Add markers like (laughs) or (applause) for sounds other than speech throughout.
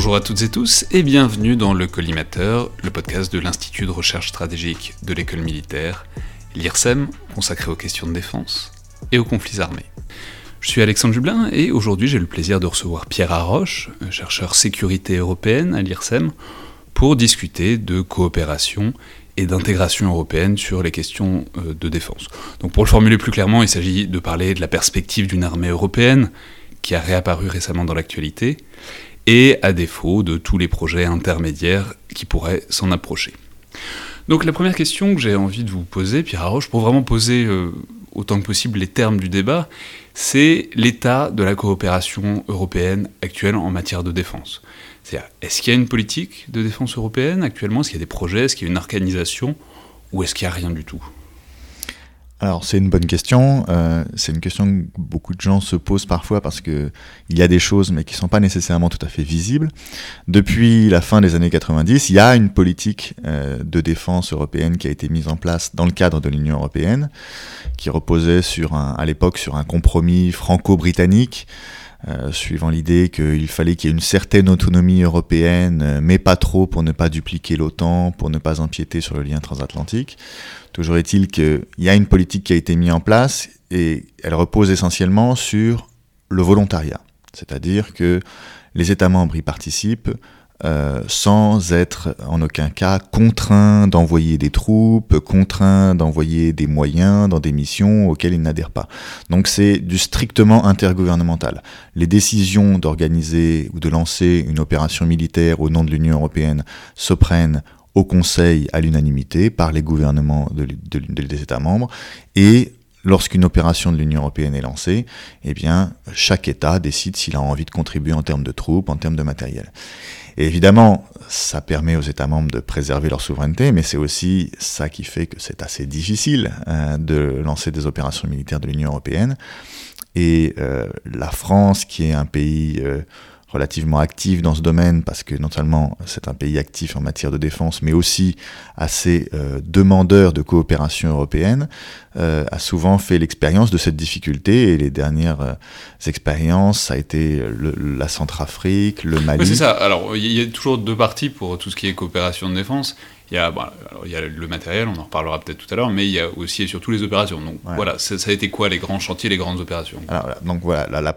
Bonjour à toutes et tous et bienvenue dans le Collimateur, le podcast de l'Institut de recherche stratégique de l'école militaire, l'IRSEM, consacré aux questions de défense et aux conflits armés. Je suis Alexandre Jublin et aujourd'hui j'ai le plaisir de recevoir Pierre Arroche, chercheur sécurité européenne à l'IRSEM, pour discuter de coopération et d'intégration européenne sur les questions euh, de défense. Donc pour le formuler plus clairement, il s'agit de parler de la perspective d'une armée européenne qui a réapparu récemment dans l'actualité, et à défaut de tous les projets intermédiaires qui pourraient s'en approcher. Donc la première question que j'ai envie de vous poser, Pierre Arroche, pour vraiment poser euh, autant que possible les termes du débat, c'est l'état de la coopération européenne actuelle en matière de défense. C'est-à-dire, est-ce qu'il y a une politique de défense européenne actuellement? Est-ce qu'il y a des projets? Est-ce qu'il y a une organisation? Ou est-ce qu'il n'y a rien du tout? Alors c'est une bonne question. Euh, c'est une question que beaucoup de gens se posent parfois parce que il y a des choses mais qui sont pas nécessairement tout à fait visibles. Depuis la fin des années 90, il y a une politique euh, de défense européenne qui a été mise en place dans le cadre de l'Union européenne, qui reposait sur un, à l'époque sur un compromis franco-britannique. Euh, suivant l'idée qu'il fallait qu'il y ait une certaine autonomie européenne, euh, mais pas trop pour ne pas dupliquer l'OTAN, pour ne pas empiéter sur le lien transatlantique. Toujours est-il qu'il y a une politique qui a été mise en place et elle repose essentiellement sur le volontariat. C'est-à-dire que les États membres y participent euh, sans être en aucun cas contraints d'envoyer des troupes, contraints d'envoyer des moyens dans des missions auxquelles ils n'adhèrent pas. Donc c'est du strictement intergouvernemental. Les décisions d'organiser ou de lancer une opération militaire au nom de l'Union européenne se prennent au Conseil à l'unanimité par les gouvernements des États membres et lorsqu'une opération de l'Union européenne est lancée, eh bien, chaque État décide s'il a envie de contribuer en termes de troupes, en termes de matériel. Évidemment, ça permet aux États membres de préserver leur souveraineté, mais c'est aussi ça qui fait que c'est assez difficile euh, de lancer des opérations militaires de l'Union européenne. Et euh, la France, qui est un pays euh, relativement actif dans ce domaine parce que non seulement c'est un pays actif en matière de défense, mais aussi assez euh, demandeur de coopération européenne, euh, a souvent fait l'expérience de cette difficulté et les dernières euh, expériences, ça a été la Centrafrique, le Mali. c'est ça. Alors il y a toujours deux parties pour tout ce qui est coopération de défense. Il y, a, il y a le matériel, on en reparlera peut-être tout à l'heure, mais il y a aussi et surtout les opérations. Donc voilà, ça, a été quoi les grands chantiers, les grandes opérations? Alors, Donc voilà, la,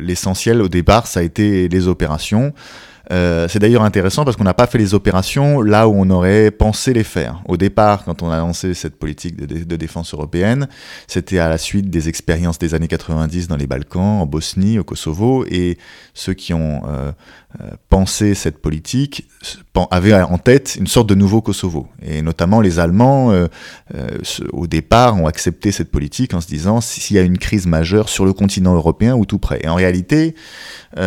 l'essentiel au départ, ça a été les opérations. Euh, c'est d'ailleurs intéressant parce qu'on n'a pas fait les opérations là où on aurait pensé les faire. Au départ, quand on a lancé cette politique de, défense européenne, c'était à la suite des expériences des années 90 dans les Balkans, en Bosnie, au Kosovo, et ceux qui ont euh, euh, pensé cette politique avaient en tête une sorte de nouveau Kosovo. Et notamment les Allemands, au départ, ont accepté cette politique en se disant s'il y a une crise majeure sur le continent européen ou tout près. Et en réalité,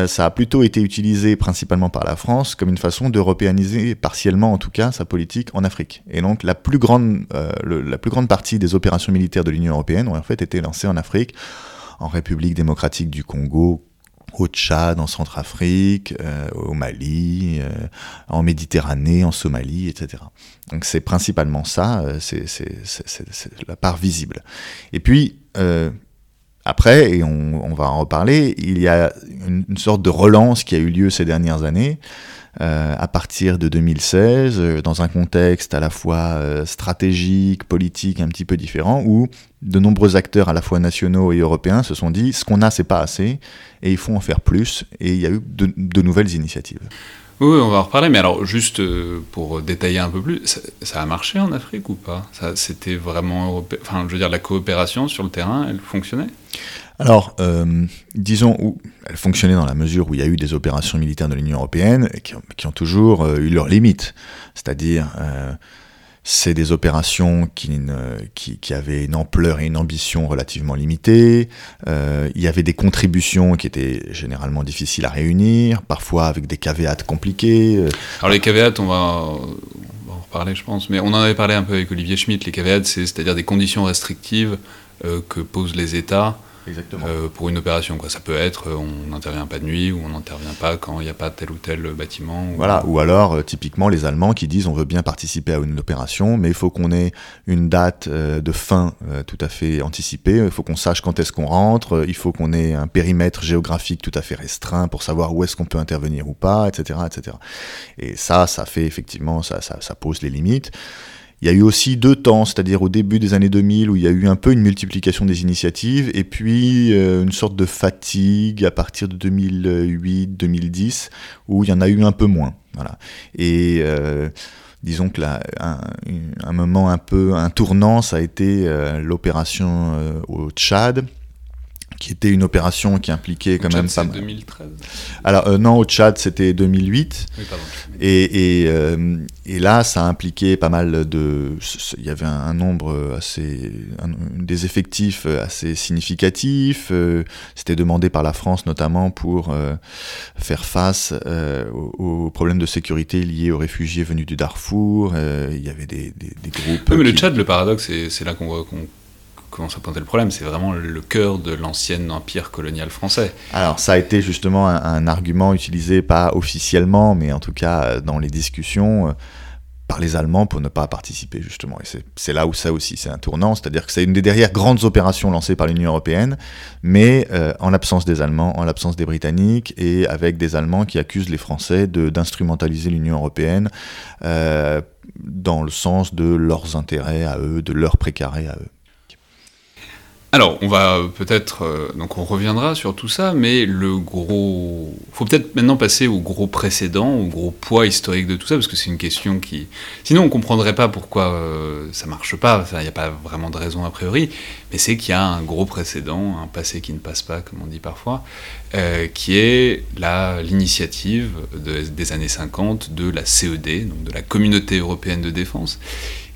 ça a plutôt été utilisé principalement par la France comme une façon d'européaniser partiellement en tout cas sa politique en Afrique. Et donc la plus grande, euh, la plus grande partie des opérations militaires de l'Union européenne ont en fait été lancées en Afrique, en République démocratique du Congo, au Tchad, en Centrafrique, euh, au Mali, euh, en Méditerranée, en Somalie, etc. Donc c'est principalement ça, c'est la part visible. Et puis, après, et on, va en reparler, il y a une, sorte de relance qui a eu lieu ces dernières années, euh, à partir de 2016, euh, dans un contexte à la fois euh, stratégique, politique, un petit peu différent, où de nombreux acteurs à la fois nationaux et européens se sont dit ce qu'on a, c'est pas assez, et il faut en faire plus, et il y a eu de, nouvelles initiatives. Oui, on va en reparler, mais alors juste pour détailler un peu plus, ça, a marché en Afrique ou pas? C'était vraiment européen Enfin, je veux dire, la coopération sur le terrain, elle fonctionnait? Alors, euh, disons, où elle fonctionnait dans la mesure où il y a eu des opérations militaires de l'Union européenne qui ont, toujours euh, eu leurs limites. C'est-à-dire, euh, c'est des opérations qui, avaient une ampleur et une ambition relativement limitées. il y avait des contributions qui étaient généralement difficiles à réunir, parfois avec des caveats compliqués. Alors les caveats, on va, on va en reparler, je pense, mais on en avait parlé un peu avec Olivier Schmitt. Les caveats, c'est-à-dire des conditions restrictives que posent les États Exactement. euh, pour une opération. Quoi. Ça peut être euh, on n'intervient pas de nuit ou on n'intervient pas quand il n'y a pas tel ou tel bâtiment. ou- Voilà, ou alors euh, typiquement les Allemands qui disent on veut bien participer à une opération, mais il faut qu'on ait une date euh, de fin euh, tout à fait anticipée, il faut qu'on sache quand est-ce qu'on rentre, euh, il faut qu'on ait un périmètre géographique tout à fait restreint pour savoir où est-ce qu'on peut intervenir ou pas, etc., etc. Et ça, ça fait effectivement, ça, ça, ça pose les limites. Il y a eu aussi deux temps, c'est-à-dire au début des années 2000 où il y a eu un peu une multiplication des initiatives et puis euh, une sorte de fatigue à partir de 2008-2010 où il y en a eu un peu moins. Voilà. Et euh, disons que là, un, moment un peu, un tournant, ça a été euh, l'opération euh, au Tchad qui était une opération qui impliquait quand même pas mal. 2013. Alors euh, non, au Tchad c'était 2008. Oui, pardon. Et, et, euh, et là, ça a impliqué pas mal de. Il y avait un, un nombre assez. un- des effectifs assez significatifs. euh, C'était demandé par la France notamment pour euh, faire face aux, aux problèmes de sécurité liés aux réfugiés venus du Darfour. il y avait des, des, des groupes. Oui, mais le Tchad, le paradoxe, c'est là qu'on voit qu'on commence à pointer le problème. C'est vraiment le cœur de l'ancien empire colonial français. Alors, ça a été justement un, argument utilisé, pas officiellement, mais en tout cas euh, dans les discussions, euh, par les Allemands pour ne pas participer, justement. Et c'est- là où ça aussi, c'est un tournant, c'est-à-dire que c'est une des dernières grandes opérations lancées par l'Union européenne, mais euh, en l'absence des Allemands, en l'absence des Britanniques, et avec des Allemands qui accusent les Français d'instrumentaliser l'Union européenne dans le sens de leurs intérêts à eux, de leurs précarés à eux. Alors, on va peut-être, euh, donc on reviendra sur tout ça, mais le gros, faut peut-être maintenant passer au gros précédent, au gros poids historique de tout ça, parce que c'est une question qui, sinon on comprendrait pas pourquoi euh, ça marche pas. Il n'y a pas vraiment de raison a priori, mais c'est qu'il y a un gros précédent, un passé qui ne passe pas, comme on dit parfois, euh, qui est la l'initiative de- des années 50 de la CED, donc de la Communauté européenne de défense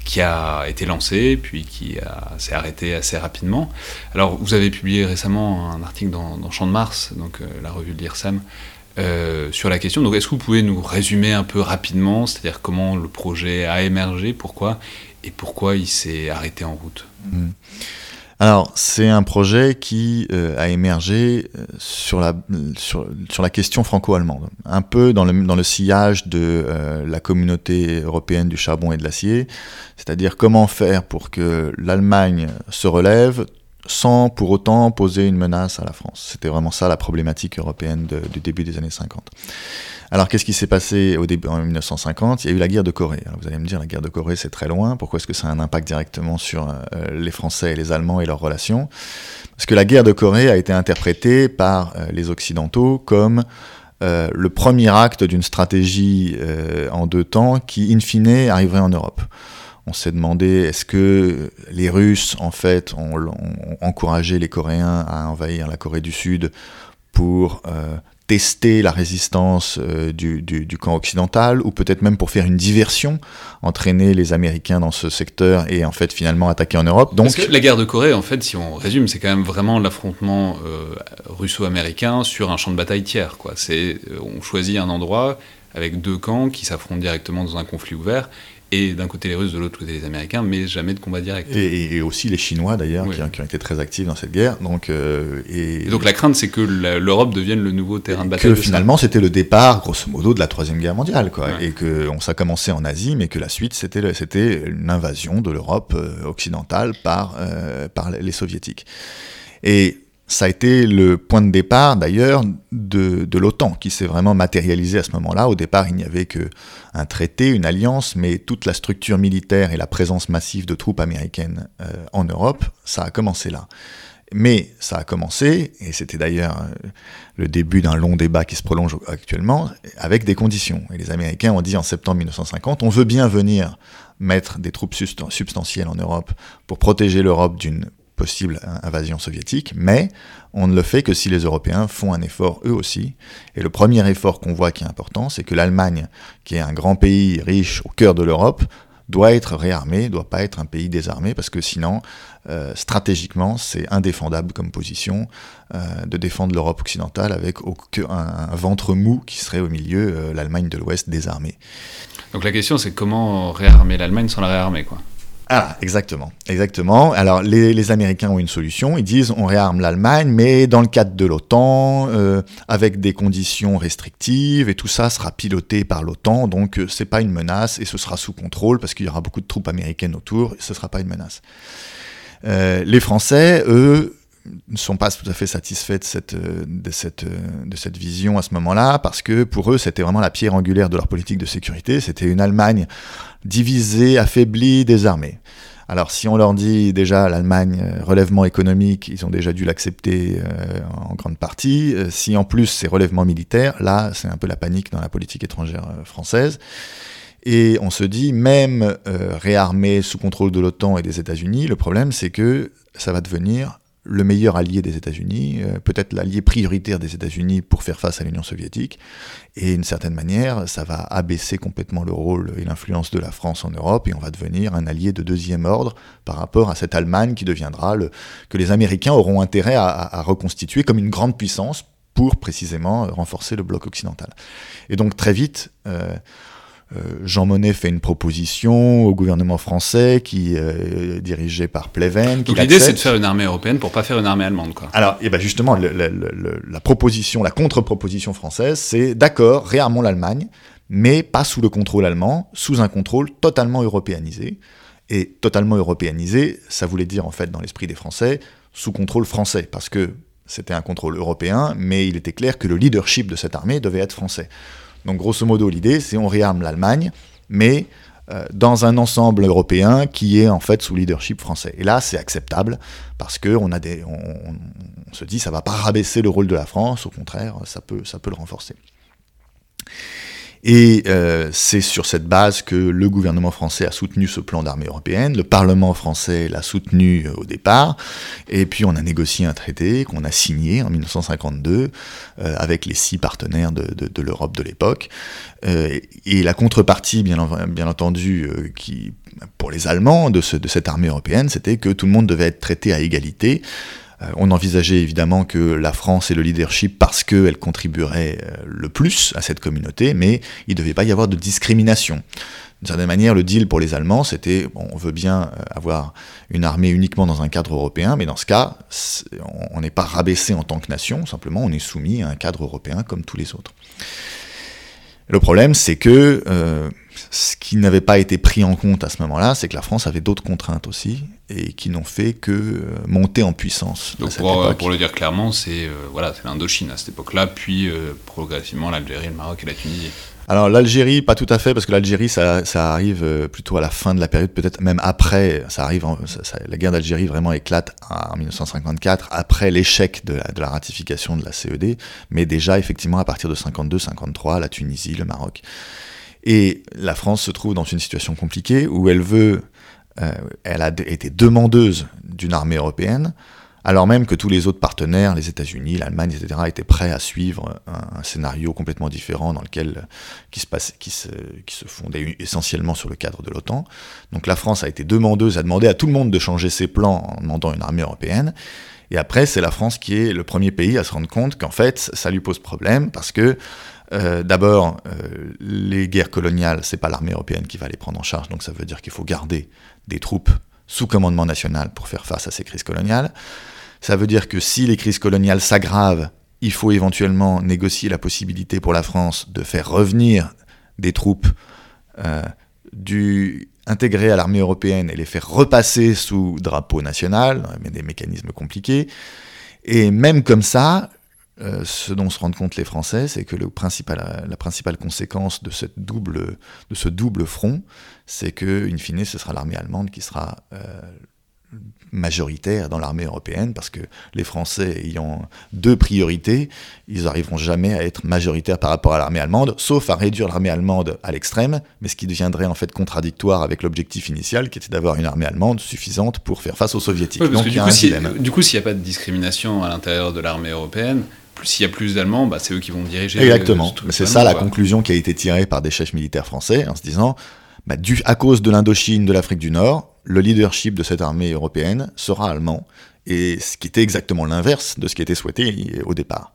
qui a été lancé, puis qui s'est arrêté assez rapidement. Alors, vous avez publié récemment un article dans, Champ de Mars, donc euh, la revue de l'IRSEM, euh, sur la question. Donc, est-ce que vous pouvez nous résumer un peu rapidement, c'est-à-dire comment le projet a émergé, pourquoi, et pourquoi il s'est arrêté en route? Mm. Alors, c'est un projet qui euh, a émergé euh, sur la, question franco-allemande, un peu dans le, sillage de euh, la communauté européenne du charbon et de l'acier, c'est-à-dire comment faire pour que l'Allemagne se relève sans pour autant poser une menace à la France. C'était vraiment ça la problématique européenne du début des années 50. Alors qu'est-ce qui s'est passé au début en 1950 Il y a eu la guerre de Corée. Vous allez me dire la guerre de Corée c'est très loin. Pourquoi est-ce que ça a un impact directement sur euh, les Français et les Allemands et leurs relations? Parce que la guerre de Corée a été interprétée par euh, les Occidentaux comme euh, le premier acte d'une stratégie en deux temps qui, in fine, arriverait en Europe. On s'est demandé est-ce que les Russes, en fait, ont, encouragé les Coréens à envahir la Corée du Sud pour tester la résistance euh, du, du, du, camp occidental, ou peut-être même pour faire une diversion, entraîner les Américains dans ce secteur et en fait finalement attaquer en Europe. Donc, Parce que la guerre de Corée, en fait, si on résume, c'est quand même vraiment l'affrontement euh, russo-américain sur un champ de bataille tiers. Quoi. C'est, euh, on choisit un endroit avec deux camps qui s'affrontent directement dans un conflit ouvert, et d'un côté les Russes, de l'autre côté les Américains, mais jamais de combat direct. Et, et aussi les Chinois d'ailleurs, Oui. qui, qui, ont été très actifs dans cette guerre. Donc, euh, et, Et donc la crainte, c'est que l'Europe devienne le nouveau terrain de bataille. que de finalement c'était le départ, grosso modo, de la troisième guerre mondiale, quoi. Ouais. Et que on ça a commencé en Asie, mais que la suite c'était c'était une invasion de l'Europe euh, occidentale par euh, par les soviétiques. Et ça a été le point de départ d'ailleurs de, l'OTAN qui s'est vraiment matérialisé à ce moment-là. Au départ, il n'y avait que un traité, une alliance, mais toute la structure militaire et la présence massive de troupes américaines euh, en Europe, ça a commencé là. Mais ça a commencé, et c'était d'ailleurs euh, le début d'un long débat qui se prolonge actuellement, avec des conditions. Et les Américains ont dit en septembre 1950, on veut bien venir mettre des troupes substan- substantielles en Europe pour protéger l'Europe d'une possible invasion soviétique, mais on ne le fait que si les Européens font un effort eux aussi. Et le premier effort qu'on voit qui est important, c'est que l'Allemagne, qui est un grand pays riche au cœur de l'Europe, doit être réarmée, doit pas être un pays désarmé, parce que sinon, euh, stratégiquement, c'est indéfendable comme position euh, de défendre l'Europe occidentale avec au- un ventre mou qui serait au milieu, euh, l'Allemagne de l'Ouest désarmée. Donc la question, c'est comment réarmer l'Allemagne sans la réarmer, quoi? Ah, exactement, exactement. Alors, les, Américains ont une solution. Ils disent on réarme l'Allemagne, mais dans le cadre de l'OTAN, euh, avec des conditions restrictives, et tout ça sera piloté par l'OTAN. Donc, euh, c'est pas une menace et ce sera sous contrôle parce qu'il y aura beaucoup de troupes américaines autour. Et ce sera pas une menace. Euh, les Français, eux, ne sont pas tout à fait satisfaits de cette, de cette, de cette vision à ce moment-là, parce que pour eux, c'était vraiment la pierre angulaire de leur politique de sécurité. C'était une Allemagne divisé, affaibli, désarmé. Alors si on leur dit déjà l'Allemagne, euh, relèvement économique, ils ont déjà dû l'accepter euh, en grande partie. Euh, si en plus c'est relèvement militaire, là c'est un peu la panique dans la politique étrangère française. Et on se dit, même réarmé sous contrôle de l'OTAN et des États-Unis, le problème c'est que ça va devenir le meilleur allié des États-Unis, euh, peut-être l'allié prioritaire des États-Unis pour faire face à l'Union soviétique. Et d'une certaine manière, ça va abaisser complètement le rôle et l'influence de la France en Europe, et on va devenir un allié de deuxième ordre par rapport à cette Allemagne qui deviendra le, que les Américains auront intérêt à, reconstituer comme une grande puissance pour précisément renforcer le bloc occidental. Et donc très vite, euh, Jean Monnet fait une proposition au gouvernement français qui est dirigé par Pleven. Donc l'idée c'est de faire une armée européenne pour pas faire une armée allemande quoi. Alors et eh ben justement la proposition, la contre-proposition française c'est d'accord réarmons l'Allemagne mais pas sous le contrôle allemand, sous un contrôle totalement européanisé. Et totalement européanisé, ça voulait dire en fait dans l'esprit des Français sous contrôle français parce que c'était un contrôle européen, mais il était clair que le leadership de cette armée devait être français. Donc grosso modo, l'idée, c'est on réarme l'Allemagne, mais euh, dans un ensemble européen qui est en fait sous leadership français. Et là, c'est acceptable parce que on a des, on, se dit, ça va pas rabaisser le rôle de la France, au contraire, ça peut le renforcer. Et euh, c'est sur cette base que le gouvernement français a soutenu ce plan d'armée européenne, le Parlement français l'a soutenu euh, au départ, et puis on a négocié un traité qu'on a signé en 1952 euh, avec les six partenaires de, l'Europe de l'époque. Euh, et la contrepartie, bien, entendu, qui, pour les Allemands de, ce, de cette armée européenne, c'était que tout le monde devait être traité à égalité. Euh, on envisageait évidemment que la France ait le leadership parce qu'elle contribuerait euh, le plus à cette communauté, mais il ne devait pas y avoir de discrimination. D'une certaine manière, le deal pour les Allemands, c'était on veut bien euh, avoir une armée uniquement dans un cadre européen, mais dans ce cas, on n'est pas rabaissé en tant que nation, simplement on est soumis à un cadre européen comme tous les autres. Le problème, c'est que ce qui n'avait pas été pris en compte à ce moment-là, c'est que la France avait d'autres contraintes aussi, et qui n'ont fait que euh, monter en puissance. Donc pour, pour, le dire clairement, c'est euh, voilà, l'Indochine à cette époque-là, puis euh, progressivement l'Algérie, le Maroc et la Tunisie. Alors l'Algérie, pas tout à fait, parce que l'Algérie, ça, ça, arrive plutôt à la fin de la période, peut-être même après. Ça arrive, la guerre d'Algérie vraiment éclate en 1954, après l'échec de, de, la ratification de la CED, mais déjà effectivement à partir de 52-53, la Tunisie, le Maroc. Et la France se trouve dans une situation compliquée où elle veut euh, elle a été demandeuse d'une armée européenne, alors même que tous les autres partenaires, les États-Unis, l'Allemagne, etc., étaient prêts à suivre un, scénario complètement différent dans lequel qui se, passe, qui, se, qui se fondait essentiellement sur le cadre de l'OTAN. Donc la France a été demandeuse, a demandé à tout le monde de changer ses plans en demandant une armée européenne. Et après, c'est la France qui est le premier pays à se rendre compte qu'en fait, ça lui pose problème parce que euh, D'abord, euh, les guerres coloniales, c'est pas l'armée européenne qui va les prendre en charge, donc ça veut dire qu'il faut garder des troupes sous commandement national pour faire face à ces crises coloniales. Ça veut dire que si les crises coloniales s'aggravent, il faut éventuellement négocier la possibilité pour la France de faire revenir des troupes euh, intégrées à l'armée européenne et les faire repasser sous drapeau national, mais des mécanismes compliqués. Et même comme ça, euh, ce dont se rendent compte les Français, c'est que le principal, la principale conséquence de, cette double, de ce double front, c'est que, in fine, ce sera l'armée allemande qui sera euh, majoritaire dans l'armée européenne, parce que les Français ayant deux priorités, ils n'arriveront jamais à être majoritaires par rapport à l'armée allemande, sauf à réduire l'armée allemande à l'extrême, mais ce qui deviendrait en fait contradictoire avec l'objectif initial, qui était d'avoir une armée allemande suffisante pour faire face aux soviétiques. Donc, du, coup, du coup, s'il n'y a pas de discrimination à l'intérieur de l'armée européenne, s'il y a plus d'Allemands, bah, c'est eux qui vont diriger. Exactement. c'est ça la conclusion qui a été tirée par des chefs militaires français en se disant, bah, du, à cause de l'Indochine, de l'Afrique du Nord, le leadership de cette armée européenne sera allemand, et ce qui était exactement l'inverse de ce qui était souhaité au départ.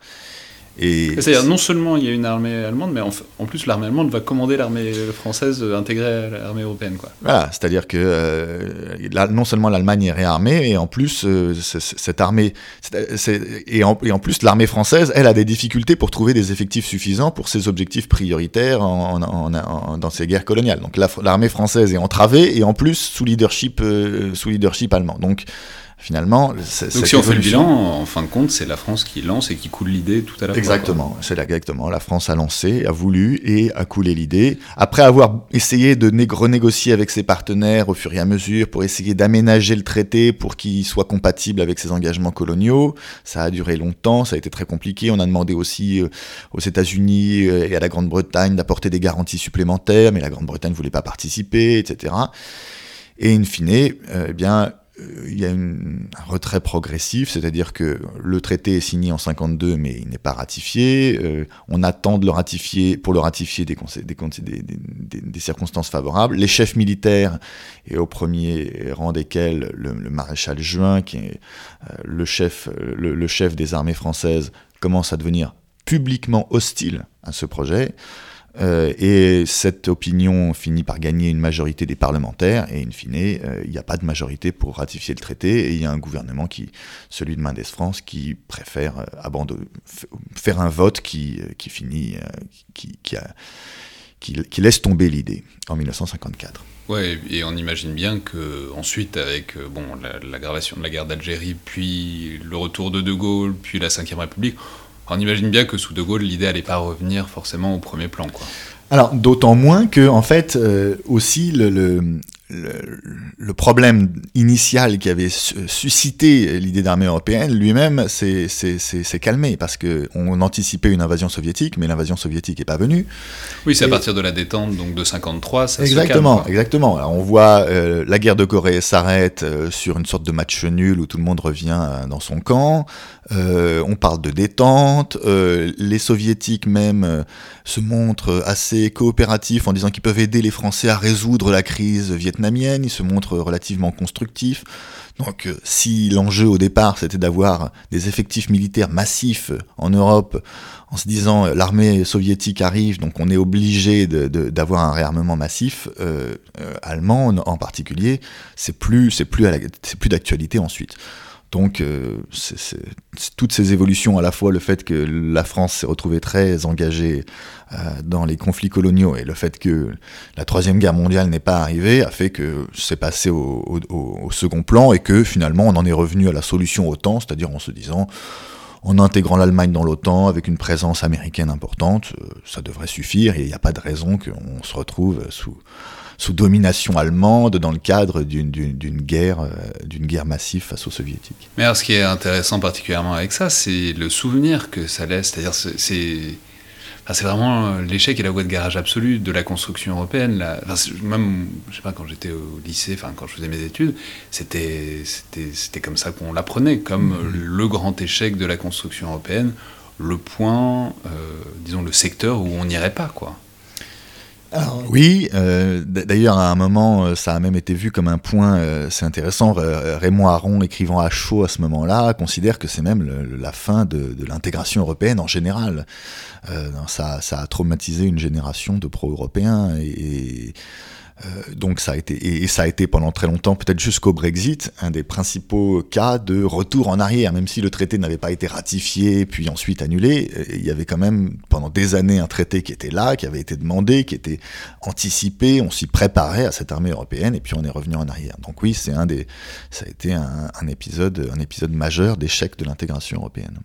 C'est-à-dire, non seulement il y a une armée allemande, mais en, plus, l'armée allemande va commander l'armée française intégrée à l'armée européenne. Quoi. Voilà, c'est-à-dire que euh, non seulement l'Allemagne est réarmée, et en plus, euh, cette armée. et, en, et, en, plus, l'armée française, elle a des difficultés pour trouver des effectifs suffisants pour ses objectifs prioritaires en, dans ses guerres coloniales. Donc, l'armée française est entravée, et en plus, sous leadership, euh, sous leadership allemand. Donc, finalement. Donc si on fait le bilan, en fin de compte, c'est la France qui lance et qui coule l'idée tout à la. Exactement, c'est exactement. La France a lancé, a voulu et a coulé l'idée. Après avoir essayé de renégocier avec ses partenaires au fur et à mesure pour essayer d'aménager le traité pour qu'il soit compatible avec ses engagements coloniaux, ça a duré longtemps, ça a été très compliqué. On a demandé aussi euh, aux États-Unis euh, et à la Grande-Bretagne d'apporter des garanties supplémentaires, mais la Grande-Bretagne ne voulait pas participer, etc. Et in fine, euh, eh bien, il y a un retrait progressif, c'est-à-dire que le traité est signé en 52, mais il n'est pas ratifié. Euh, on attend de le ratifier pour le ratifier des, circonstances favorables. Les chefs militaires, et au premier rang desquels le, maréchal Juin, qui est euh, le, chef, le chef des armées françaises, commence à devenir publiquement hostile à ce projet. Euh, et cette opinion finit par gagner une majorité des parlementaires, et in fine, euh, il n'y a pas de majorité pour ratifier le traité, et il y a un gouvernement, qui, celui de Mendes France, qui préfère euh, faire un vote qui, qui finit, qui, qui, laisse tomber l'idée en 1954. Ouais, et on imagine bien que ensuite, avec bon, l'aggravation de la guerre d'Algérie, puis le retour de De Gaulle, puis la Ve République, on imagine bien que sous De Gaulle, l'idée n'allait pas revenir forcément au premier plan. Alors, d'autant moins que, en fait, euh, aussi, le, problème initial qui avait suscité l'idée d'armée européenne, lui-même, s'est calmé, parce qu'on anticipait une invasion soviétique, mais l'invasion soviétique n'est pas venue. Oui, c'est à partir de la détente donc de 53, ça exactement, se calme. Exactement, Alors, on voit euh, la guerre de Corée s'arrête euh, sur une sorte de match nul où tout le monde revient dans son camp. Euh, on parle de détente, euh, les soviétiques même euh, se montrent assez coopératifs en disant qu'ils peuvent aider les Français à résoudre la crise vietnamienne, ils se montrent relativement constructifs. Donc si l'enjeu au départ c'était d'avoir des effectifs militaires massifs en Europe, en se disant l'armée soviétique arrive, donc on est obligé d'avoir un réarmement massif allemand en particulier, c'est plus d'actualité ensuite. Donc, euh, toutes ces évolutions, à la fois le fait que la France s'est retrouvée très engagée euh, dans les conflits coloniaux et le fait que la Troisième Guerre mondiale n'est pas arrivée, a fait que c'est passé au, second plan et que finalement on en est revenu à la solution OTAN, c'est-à-dire en se disant, en intégrant l'Allemagne dans l'OTAN avec une présence américaine importante, euh, ça devrait suffire et il n'y a pas de raison qu'on se retrouve sous sous domination allemande dans le cadre d'une guerre, euh, d'une guerre massive face aux soviétiques. Mais alors, ce qui est intéressant particulièrement avec ça, c'est le souvenir que ça laisse. C'est-à-dire, c'est c'est vraiment l'échec et la voie de garage absolue de la construction européenne. même, je sais pas, quand j'étais au lycée, enfin, quand je faisais mes études, c'était comme ça qu'on l'apprenait, comme mm-hmm. le grand échec de la construction européenne, le point, euh, disons, le secteur où on n'irait pas, quoi oui, euh, d'ailleurs à un moment euh, ça a même été vu comme un point, euh, c'est intéressant, Raymond Aron écrivant à chaud à ce moment-là considère que c'est même la fin de, l'intégration européenne en général. ça, ça, a traumatisé une génération de pro-européens et euh, donc ça a été et, ça a été pendant très longtemps, peut-être jusqu'au Brexit, un des principaux cas de retour en arrière. Même si le traité n'avait pas été ratifié puis ensuite annulé, euh, il y avait quand même pendant des années un traité qui était là, qui avait été demandé, qui était anticipé. On s'y préparait à cette armée européenne et puis on est revenu en arrière. Donc oui, c'est un des, ça a été un épisode, un épisode majeur d'échec de l'intégration européenne.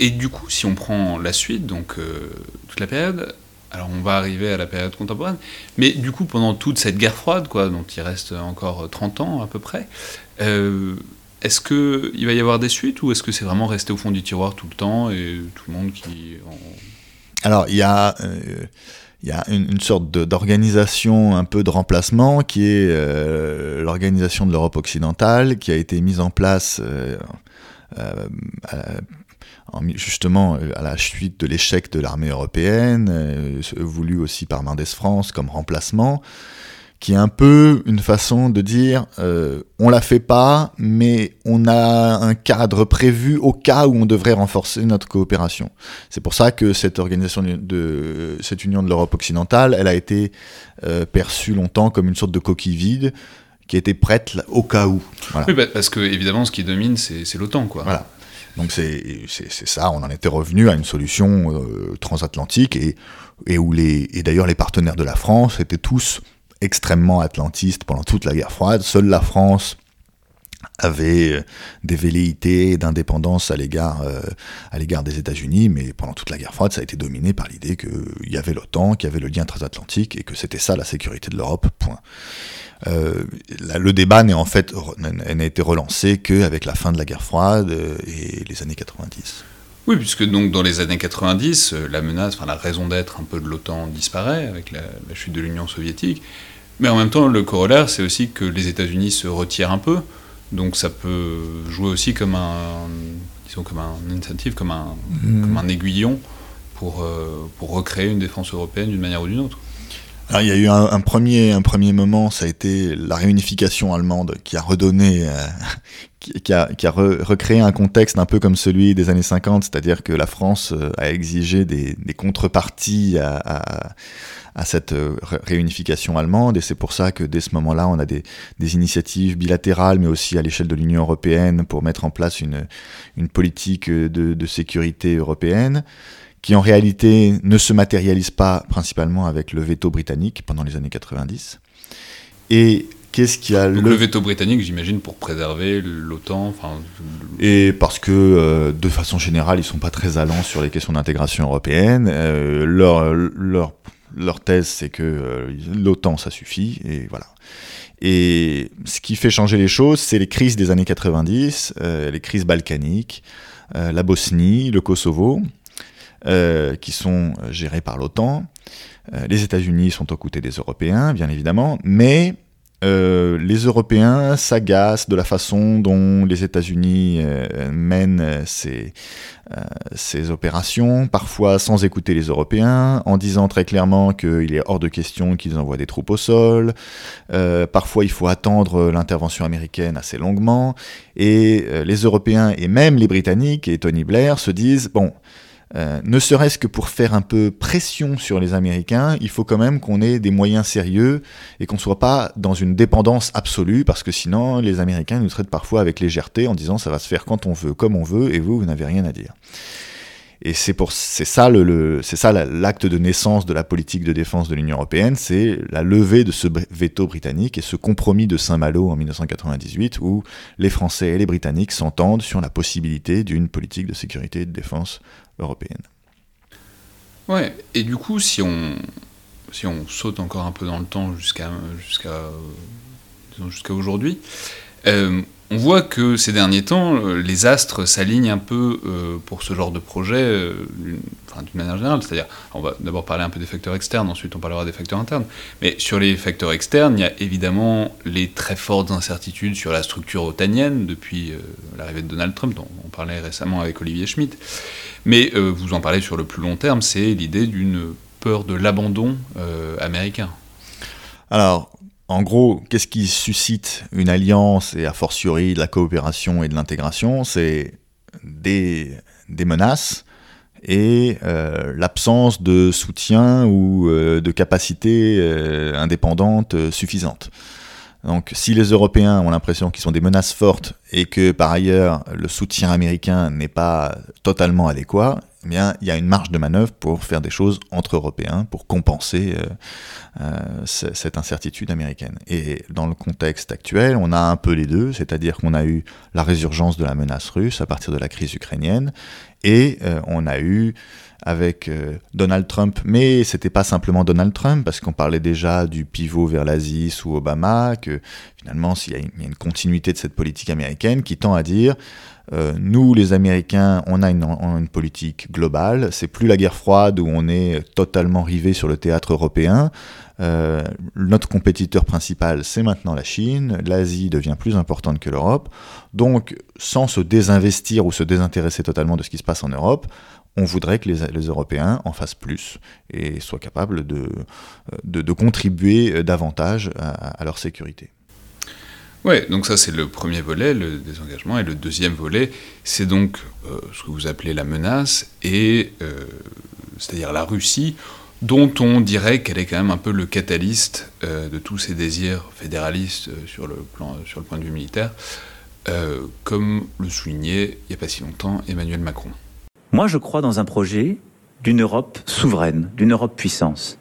Et du coup, si on prend la suite, donc toute la période, alors on va arriver à la période contemporaine, mais du coup pendant toute cette guerre froide, quoi, dont il reste encore 30 ans à peu près, euh, est-ce qu'il va y avoir des suites ou est-ce que c'est vraiment resté au fond du tiroir tout le temps et tout le monde qui... Alors il y a... Euh, il y a une, sorte d'organisation un peu de remplacement qui est euh, l'organisation de l'Europe occidentale qui a été mise en place euh, à la suite de l'échec de l'armée européenne, euh, voulu aussi par Mendes France comme remplacement, qui est un peu une façon de dire euh, on la fait pas, mais on a un cadre prévu au cas où on devrait renforcer notre coopération. C'est pour ça que cette organisation de cette union de l'Europe occidentale, elle a été euh, perçue longtemps comme une sorte de coquille vide qui était prête au cas où. Oui, bah, parce que évidemment, ce qui domine, c'est l'OTAN, quoi. Voilà. Donc c'est ça, on en était revenu à une solution euh, transatlantique et, et où et d'ailleurs les partenaires de la France étaient tous extrêmement atlantistes pendant toute la guerre froide. Seule la France avait euh, des velléités d'indépendance à l'égard euh, à l'égard des États-Unis, mais pendant toute la guerre froide, ça a été dominé par l'idée qu'il y avait l'OTAN, qu'il y avait le lien transatlantique et que c'était ça la sécurité de l'Europe. Point. Euh, le débat n'est en fait n'a été relancé qu'avec la fin de la guerre froide et les années 90. Oui, puisque donc dans les années 90, euh, la menace, enfin la raison d'être un peu de l'OTAN disparaît avec la, chute de l'Union soviétique. Mais en même temps, le corollaire, c'est aussi que les États-Unis se retirent un peu. Donc ça peut jouer aussi comme un, disons comme un incentive, comme un, mmh. comme un aiguillon pour, pour recréer une défense européenne d'une manière ou d'une autre il y a eu un, premier, un premier moment, ça a été la réunification allemande qui a redonné, euh, (laughs) qui, a, qui a recréé un contexte un peu comme celui des années 50, c'est-à-dire que la France euh, a exigé des, des contreparties à, à, à, cette euh, réunification allemande, et c'est pour ça que dès ce moment-là, on a des, des initiatives bilatérales, mais aussi à l'échelle de l'Union européenne pour mettre en place une, une politique de, de sécurité européenne qui en réalité ne se matérialise pas principalement avec le veto britannique pendant les années 90. Et qu'est-ce qui a le... le... veto britannique, j'imagine, pour préserver l'OTAN. Et parce que, euh, de façon générale, ils sont pas très allants sur les questions d'intégration européenne. Euh, leur, leur, leur thèse, c'est que euh, l'OTAN, ça suffit, et voilà. Et ce qui fait changer les choses, c'est les crises des années 90, les crises balkaniques, la Bosnie, le Kosovo, euh, qui sont euh, gérés par l'OTAN. Euh, les États-Unis sont aux côtés des Européens, bien évidemment, mais les Européens s'agacent de la façon dont les États-Unis mènent ces, ces, opérations, parfois sans écouter les Européens, en disant très clairement qu'il est hors de question qu'ils envoient des troupes au sol. parfois, il faut attendre l'intervention américaine assez longuement. Et les Européens et même les Britanniques et Tony Blair se disent bon. Euh, ne serait-ce que pour faire un peu pression sur les Américains, il faut quand même qu'on ait des moyens sérieux et qu'on ne soit pas dans une dépendance absolue, parce que sinon les Américains nous traitent parfois avec légèreté en disant ça va se faire quand on veut, comme on veut, et vous, vous n'avez rien à dire. Et c'est pour c'est ça le, c'est ça l'acte de naissance de la politique de défense de l'Union européenne, c'est la levée de ce veto britannique et ce compromis de Saint-Malo en 1998 où les Français et les Britanniques s'entendent sur la possibilité d'une politique de sécurité et de défense européenne. Ouais, et du coup, si on, si on saute encore un peu dans le temps jusqu'à jusqu'à jusqu'à aujourd'hui, euh, on voit que ces derniers temps, euh, les astres s'alignent un peu euh, pour ce genre de projet, d'une manière générale. C'est-à-dire, on va d'abord parler un peu des facteurs externes, ensuite on parlera des facteurs internes. Mais sur les facteurs externes, il y a évidemment les très fortes incertitudes sur la structure otanienne depuis l'arrivée de Donald Trump, dont on parlait récemment avec Olivier Schmitt. Mais euh, vous en parlez sur le plus long terme, c'est l'idée d'une peur de l'abandon euh, américain. Alors, en gros, qu'est-ce qui suscite une alliance et a fortiori de la coopération et de l'intégration? C'est des, menaces et euh, l'absence de soutien ou de capacité indépendante suffisante. Donc si les Européens ont l'impression qu'ils sont des menaces fortes et que par ailleurs le soutien américain n'est pas totalement adéquat, eh bien, il y a une marge de manœuvre pour faire des choses entre Européens, pour compenser euh, euh, cette incertitude américaine. Et dans le contexte actuel, on a un peu les deux, c'est-à-dire qu'on a eu la résurgence de la menace russe à partir de la crise ukrainienne, et euh, on a eu avec Donald Trump, mais c'était pas simplement Donald Trump, parce qu'on parlait déjà du pivot vers l'Asie sous Obama, que finalement, s'il y, a une continuité de cette politique américaine qui tend à dire euh, nous, les Américains, on a une, politique globale. C'est plus la guerre froide où on est totalement rivé sur le théâtre européen. Euh, notre compétiteur principal, c'est maintenant la Chine. L'Asie devient plus importante que l'Europe. Donc, sans se désinvestir ou se désintéresser totalement de ce qui se passe en Europe, on voudrait que les, Européens en fassent plus et soient capables de, de, contribuer davantage à leur sécurité. Oui, donc ça c'est le premier volet, le désengagement, et le deuxième volet, c'est donc euh, ce que vous appelez la menace, et euh, c'est-à-dire la Russie, dont on dirait qu'elle est quand même un peu le catalyste euh, de tous ces désirs fédéralistes sur, le plan, sur le point de vue militaire, comme le soulignait il n'y a pas si longtemps Emmanuel Macron. Moi je crois dans un projet d'une Europe souveraine, d'une Europe puissance.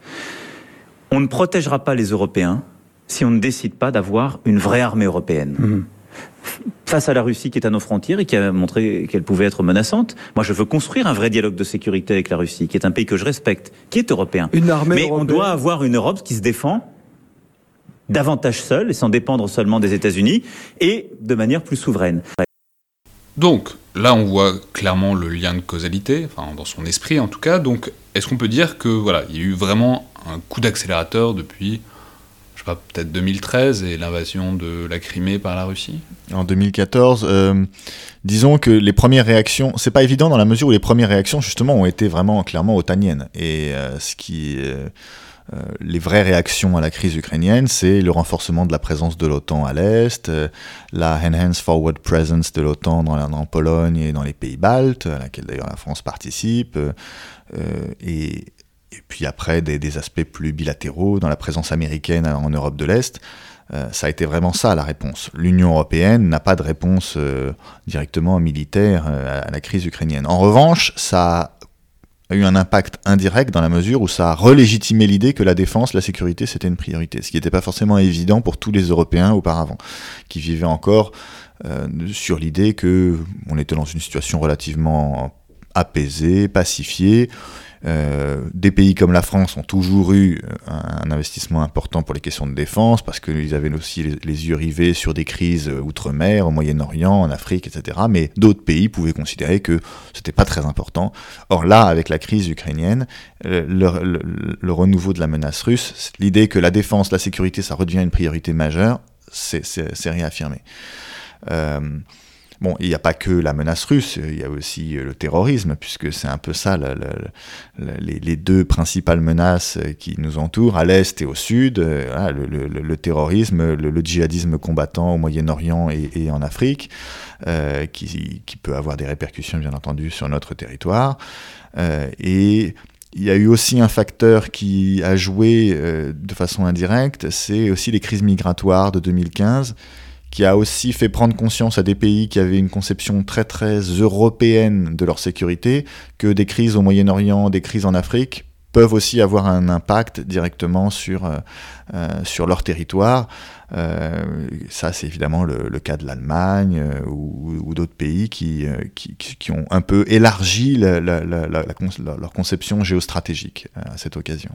On ne protégera pas les Européens si on ne décide pas d'avoir une vraie armée européenne. Mhm. Face à la Russie qui est à nos frontières et qui a montré qu'elle pouvait être menaçante, moi je veux construire un vrai dialogue de sécurité avec la Russie, qui est un pays que je respecte, qui est européen. Une armée Mais on doit avoir une Europe qui se défend davantage seule et sans dépendre seulement des États-Unis et de manière plus souveraine. Donc, là, on voit clairement le lien de causalité, enfin, dans son esprit en tout cas. Donc, est-ce qu'on peut dire que voilà, il y a eu vraiment un coup d'accélérateur depuis peut-être 2013 et l'invasion de la Crimée par la Russie En 2014, euh, disons que les premières réactions, c'est pas évident dans la mesure où les premières réactions justement ont été vraiment clairement otaniennes. Et euh, ce qui, euh, les vraies réactions à la crise ukrainienne, c'est le renforcement de la présence de l'OTAN à l'est, la enhanced forward presence de l'OTAN dans, en Pologne et dans les pays baltes, à laquelle d'ailleurs la France participe, et et puis après des, aspects plus bilatéraux dans la présence américaine en Europe de l'Est. Euh, ça a été vraiment ça la réponse. L'Union européenne n'a pas de réponse euh, directement militaire euh, à la crise ukrainienne. En revanche, ça a eu un impact indirect dans la mesure où ça a relégitimé l'idée que la défense, la sécurité, c'était une priorité, ce qui n'était pas forcément évident pour tous les Européens auparavant, qui vivaient encore sur l'idée que on était dans une situation relativement apaisée, pacifiée, euh, des pays comme la France ont toujours eu euh, un, investissement important pour les questions de défense parce qu'ils avaient aussi les, yeux rivés sur des crises euh, outre-mer, au Moyen-Orient, en Afrique, etc. Mais d'autres pays pouvaient considérer que c'était pas très important. Or là, avec la crise ukrainienne, le, renouveau de la menace russe, l'idée que la défense, la sécurité, ça redevient une priorité majeure, c'est réaffirmé. Bon, il n'y a pas que la menace russe, il y a aussi euh, le terrorisme, puisque c'est un peu ça les, deux principales menaces euh, qui nous entourent, à l'est et au sud, euh, le, terrorisme, le, djihadisme combattant au Moyen-Orient et, en Afrique, qui, peut avoir des répercussions bien entendu sur notre territoire. et il y a eu aussi un facteur qui a joué de façon indirecte, c'est aussi les crises migratoires de 2015 qui a aussi fait prendre conscience à des pays qui avaient une conception très très européenne de leur sécurité que des crises au Moyen-Orient, des crises en Afrique peuvent aussi avoir un impact directement sur, euh, euh, sur leur territoire. Euh, ça, c'est évidemment le, cas de l'Allemagne ou, d'autres pays qui, qui, qui, ont un peu élargi leur conception géostratégique à cette occasion.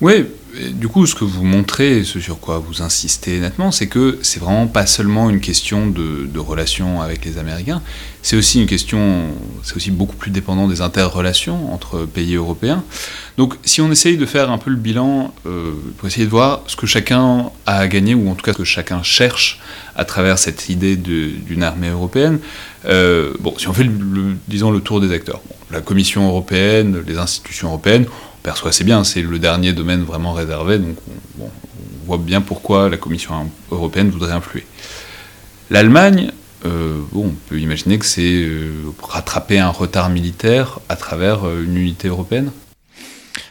Oui, du coup, ce que vous montrez, ce sur quoi vous insistez nettement, c'est que c'est vraiment pas seulement une question de, de relation avec les Américains, c'est aussi une question, c'est aussi beaucoup plus dépendant des interrelations entre pays européens. Donc, si on essaye de faire un peu le bilan euh, pour essayer de voir ce que chacun a à gagner, ou en tout cas ce que chacun cherche à travers cette idée d'une armée européenne, euh, bon, si on fait, le, disons, le tour des acteurs, la Commission européenne, les institutions européennes, perçoit assez bien, c'est le dernier domaine vraiment réservé, donc on, voit bien pourquoi la Commission européenne voudrait influer. L'Allemagne, euh, bon, on peut imaginer que c'est euh, rattraper un retard militaire à travers euh, une unité européenne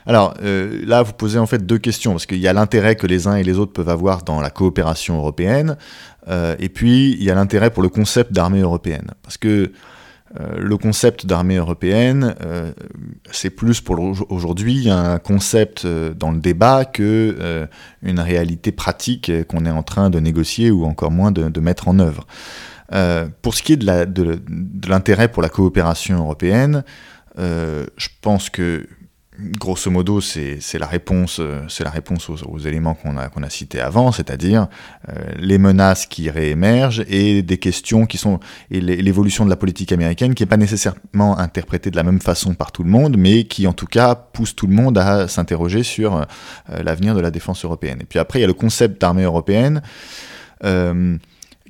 alors là, vous posez en fait deux questions, parce qu'il y a l'intérêt que les uns et les autres peuvent avoir dans la coopération européenne, et puis il y a l'intérêt pour le concept d'armée européenne. Parce que le concept d'armée européenne, c'est plus pour aujourd'hui un concept dans le débat que une réalité pratique qu'on est en train de négocier ou encore moins de, mettre en œuvre. pour ce qui est de l'intérêt pour la coopération européenne, je pense que grosso modo, c'est la réponse, euh, c'est la réponse aux, éléments qu'on a, qu'on a cités avant, c'est-à-dire euh, les menaces qui réémergent et des questions qui sont et l'évolution de la politique américaine qui n'est pas nécessairement interprétée de la même façon par tout le monde, mais qui en tout cas pousse tout le monde à s'interroger sur euh, l'avenir de la défense européenne. Et puis après, il y a le concept d'armée européenne.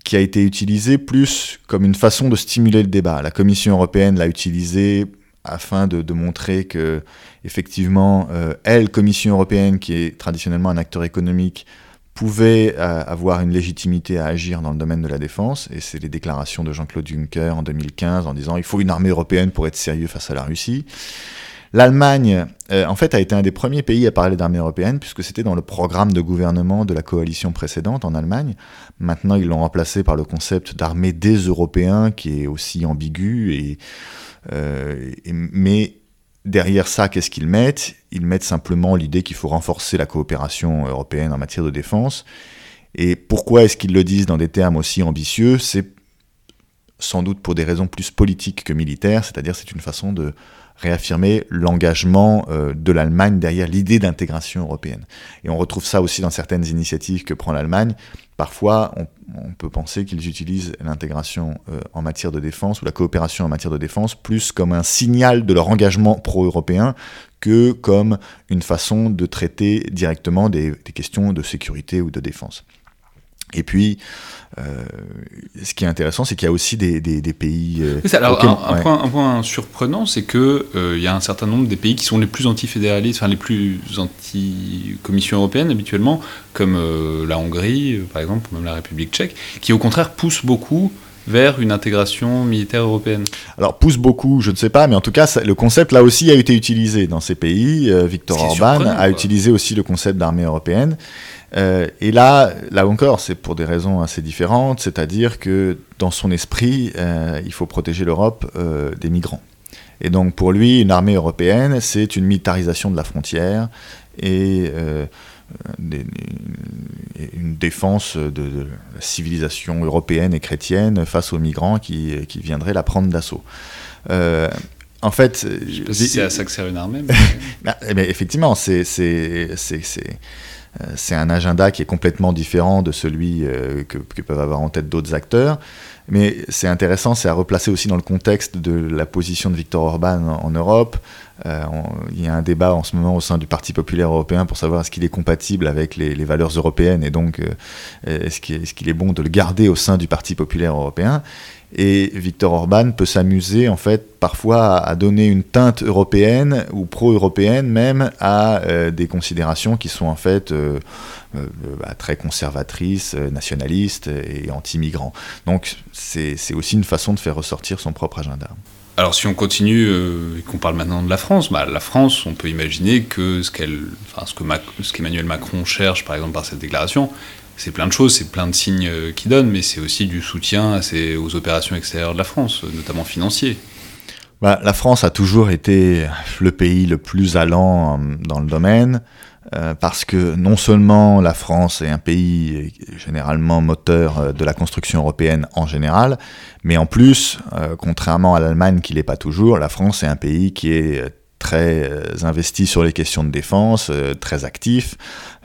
qui a été utilisé plus comme une façon de stimuler le débat. La Commission européenne l'a utilisé afin de, montrer que, effectivement, euh, elle, Commission européenne, qui est traditionnellement un acteur économique, pouvait euh, avoir une légitimité à agir dans le domaine de la défense. Et c'est les déclarations de Jean-Claude Juncker en 2015 en disant il faut une armée européenne pour être sérieux face à la Russie. L'Allemagne, euh, en fait, a été un des premiers pays à parler d'armée européenne, puisque c'était dans le programme de gouvernement de la coalition précédente en Allemagne. Maintenant, ils l'ont remplacé par le concept d'armée des Européens, qui est aussi ambigu et euh, mais derrière ça, qu'est-ce qu'ils mettent? Ils mettent simplement l'idée qu'il faut renforcer la coopération européenne en matière de défense. Et pourquoi est-ce qu'ils le disent dans des termes aussi ambitieux? C'est sans doute pour des raisons plus politiques que militaires, c'est-à-dire c'est une façon de réaffirmer l'engagement euh, de l'Allemagne derrière l'idée d'intégration européenne. Et on retrouve ça aussi dans certaines initiatives que prend l'Allemagne. Parfois, on, peut penser qu'ils utilisent l'intégration euh, en matière de défense ou la coopération en matière de défense plus comme un signal de leur engagement pro-européen que comme une façon de traiter directement des questions de sécurité ou de défense. Et puis, euh, ce qui est intéressant, c'est qu'il y a aussi des, des, pays. Euh, alors, un, point, un, point, surprenant, c'est qu'il euh, y a un certain nombre des pays qui sont les plus anti-fédéralistes, enfin les plus anti-Commission européenne habituellement, comme la Hongrie, par exemple, ou même la République tchèque, qui au contraire poussent beaucoup vers une intégration militaire européenne Alors, pousse beaucoup, je ne sais pas, mais en tout cas, le concept là aussi a été utilisé dans ces pays. Victor Orban a utilisé aussi le concept d'armée européenne. Euh, et là, là encore, c'est pour des raisons assez différentes, c'est-à-dire que dans son esprit, euh, il faut protéger l'Europe euh, des migrants. Et donc pour lui, une armée européenne, c'est une militarisation de la frontière et une défense de, la civilisation européenne et chrétienne face aux migrants qui, qui viendraient la prendre d'assaut. en fait, c'est à ça que sert une armée. Mais... (laughs) Bah, effectivement, c'est c'est un agenda qui est complètement différent de celui euh, que, peuvent avoir en tête d'autres acteurs. Mais c'est intéressant, c'est à replacer aussi dans le contexte de la position de Viktor Orban en, Europe. Euh, il y a un débat en ce moment au sein du Parti populaire européen pour savoir est-ce qu'il est compatible avec les, valeurs européennes et donc est-ce qu'il est, bon de le garder au sein du Parti populaire européen. Et Viktor Orban peut s'amuser en fait parfois à, donner une teinte européenne ou pro-européenne même à euh, des considérations qui sont en fait euh, euh, bah, très conservatrices, nationalistes et anti-migrants. Donc c'est aussi une façon de faire ressortir son propre agenda. Alors si on continue et qu'on parle maintenant de la France, bah, la France, on peut imaginer que ce qu'Emmanuel Macron cherche par exemple par cette déclaration, c'est plein de choses, c'est plein de signes euh, qu'il donne, mais c'est aussi du soutien aux opérations extérieures de la France, notamment financier. Bah, la France a toujours été le pays le plus allant euh, dans le domaine, euh, parce que non seulement la France est un pays généralement moteur de la construction européenne en général, mais en plus, contrairement à l'Allemagne qui l'est pas toujours, la France est un pays qui est très euh, investi sur les questions de défense, euh, très actif.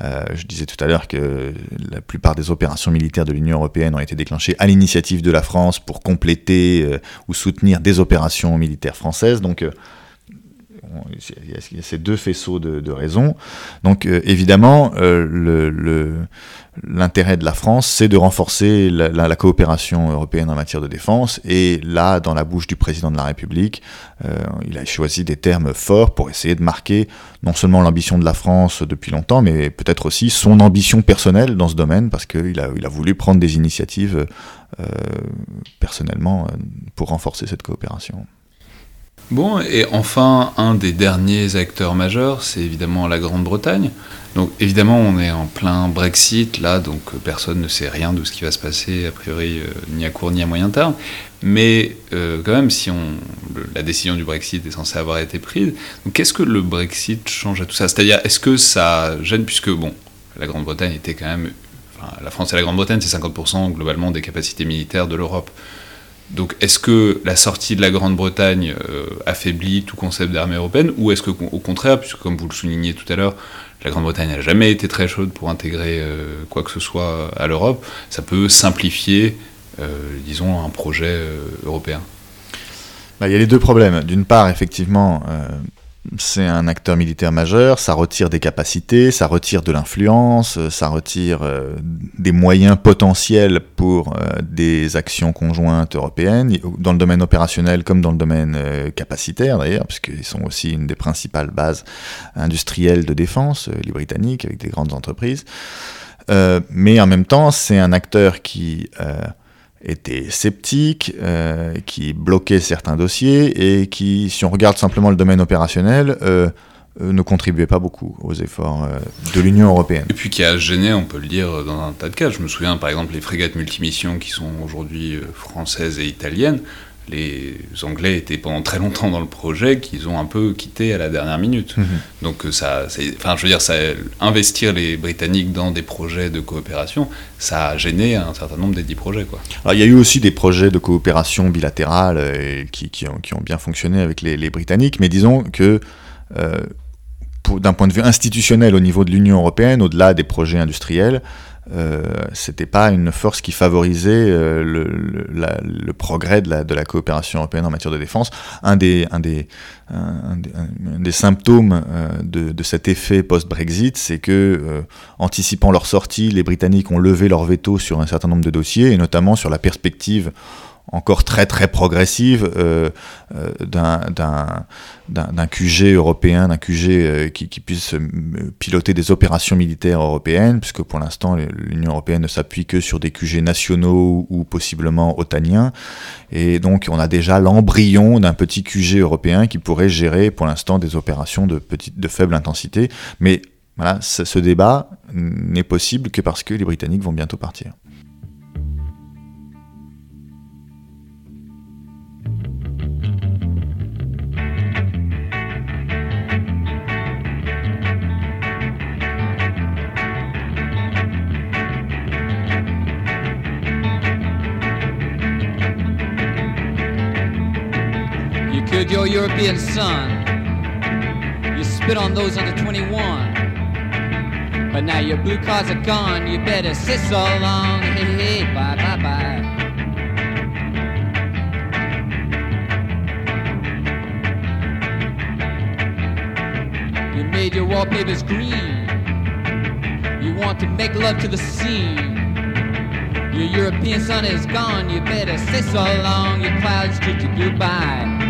Euh, je disais tout à l'heure que la plupart des opérations militaires de l'Union européenne ont été déclenchées à l'initiative de la France pour compléter ou soutenir des opérations militaires françaises. Il y a ces deux faisceaux de, raisons. Donc évidemment, le, l'intérêt de la France, c'est de renforcer la, coopération européenne en matière de défense. Et là, dans la bouche du président de la République, euh, il a choisi des termes forts pour essayer de marquer non seulement l'ambition de la France depuis longtemps, mais peut-être aussi son ambition personnelle dans ce domaine, parce qu'il a, voulu prendre des initiatives euh, personnellement euh, pour renforcer cette coopération. Bon, et enfin, un des derniers acteurs majeurs, c'est évidemment la Grande-Bretagne. Donc évidemment, on est en plein Brexit là, donc euh, personne ne sait rien de ce qui va se passer, a priori, euh, ni à court ni à moyen terme. Mais euh, quand même, si la décision du Brexit est censée avoir été prise, qu'est-ce que le Brexit change à tout ça? C'est-à-dire, est-ce que ça gêne, puisque bon, la Grande-Bretagne était quand même, la France et la Grande-Bretagne, c'est 50% globalement des capacités militaires de l'Europe. Donc est-ce que la sortie de la Grande-Bretagne affaiblit tout concept d'armée européenne ou est-ce qu'au contraire, puisque comme vous le soulignez tout à l'heure, la Grande-Bretagne n'a jamais été très chaude pour intégrer euh, quoi que ce soit à l'Europe, ça peut simplifier, euh, disons, un projet euh, européen? Bah, il y a les deux problèmes. D'une part, effectivement, c'est un acteur militaire majeur, ça retire des capacités, ça retire de l'influence, euh, ça retire euh, des moyens potentiels pour euh, des actions conjointes européennes, dans le domaine opérationnel comme dans le domaine capacitaire d'ailleurs, puisqu'ils sont aussi une des principales bases industrielles de défense, les Britanniques, avec des grandes entreprises. mais en même temps, c'est un acteur qui était sceptique, euh, qui bloquait certains dossiers et qui, si on regarde simplement le domaine opérationnel, euh, euh, ne contribuait pas beaucoup aux efforts de l'Union européenne. Et puis qui a gêné, on peut le dire, dans un tas de cas. Je me souviens par exemple les frégates multimissions qui sont aujourd'hui françaises et italiennes les Anglais étaient pendant très longtemps dans le projet qu'ils ont un peu quitté à la dernière minute. Mhm. Donc euh, ça, enfin je veux dire, ça, investir les Britanniques dans des projets de coopération, ça a gêné un certain nombre des dix projets. Quoi. Alors, il y a eu aussi des projets de coopération bilatérale euh, qui, qui, ont, qui, ont, bien fonctionné avec les, les Britanniques, mais disons que euh, d'un point de vue institutionnel au niveau de l'Union européenne, au-delà des projets industriels, c'était pas une force qui favorisait euh, le, progrès de la, coopération européenne en matière de défense. Un des, un des, des, symptômes euh, de, de, cet effet post-Brexit, c'est que, euh, anticipant leur sortie, les Britanniques ont levé leur veto sur un certain nombre de dossiers, et notamment sur la perspective encore très très progressive euh, euh d'un QG européen, d'un QG euh, qui, qui, puisse euh, piloter des opérations militaires européennes, puisque pour l'instant l'Union européenne ne s'appuie que sur des QG nationaux ou possiblement otaniens, et donc on a déjà l'embryon d'un petit QG européen qui pourrait gérer pour l'instant des opérations de, petite, de faible intensité, mais voilà, ce débat n'est possible que parce que les Britanniques vont bientôt partir. Your European son. You spit on those under 21. But now your blue cards are gone, you better sit so long. Hey, hey, bye, bye, bye. You made your wallpapers green. You want to make love to the scene. Your European sun is gone, you better say so long. Your clouds treat you goodbye.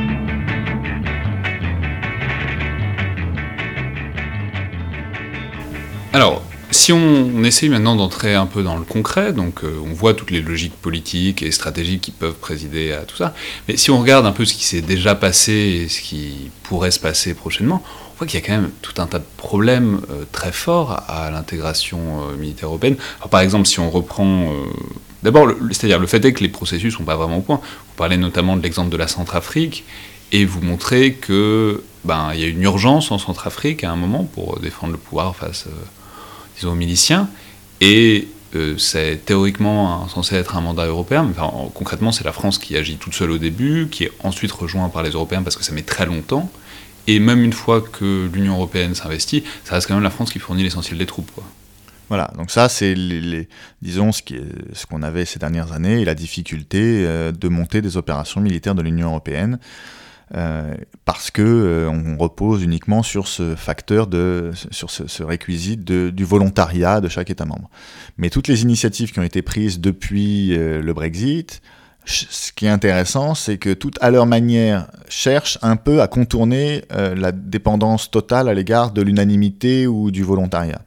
Alors, si on, essaye maintenant d'entrer un peu dans le concret, donc euh, on voit toutes les logiques politiques et stratégiques qui peuvent présider à tout ça, mais si on regarde un peu ce qui s'est déjà passé et ce qui pourrait se passer prochainement, on voit qu'il y a quand même tout un tas de problèmes euh, très forts à l'intégration euh, militaire européenne. par exemple, si on reprend... D'abord, c'est-à-dire le fait est que les processus ne sont pas vraiment au point. Vous parlez notamment de l'exemple de la Centrafrique, et vous montrez que ben il y a une urgence en Centrafrique à un moment pour défendre le pouvoir face disons, aux miliciens, et euh, c'est théoriquement censé être un mandat européen, mais concrètement c'est la France qui agit toute seule au début, qui est ensuite rejointe par les Européens parce que ça met très longtemps, et même une fois que l'Union Européenne s'investit, ça reste quand même la France qui fournit l'essentiel des troupes. Voilà, donc ça c'est, les, disons, ce qu'on avait ces dernières années et la difficulté euh, de monter des opérations militaires de l'Union Européenne. Euh, parce que euh, on repose uniquement sur ce facteur de, sur ce, ce réquisite de, du volontariat de chaque État membre. Mais toutes les initiatives qui ont été prises depuis euh, le Brexit, ce qui est intéressant, c'est que toutes à leur manière cherchent un peu à contourner la dépendance totale à l'égard de l'unanimité ou du volontariat.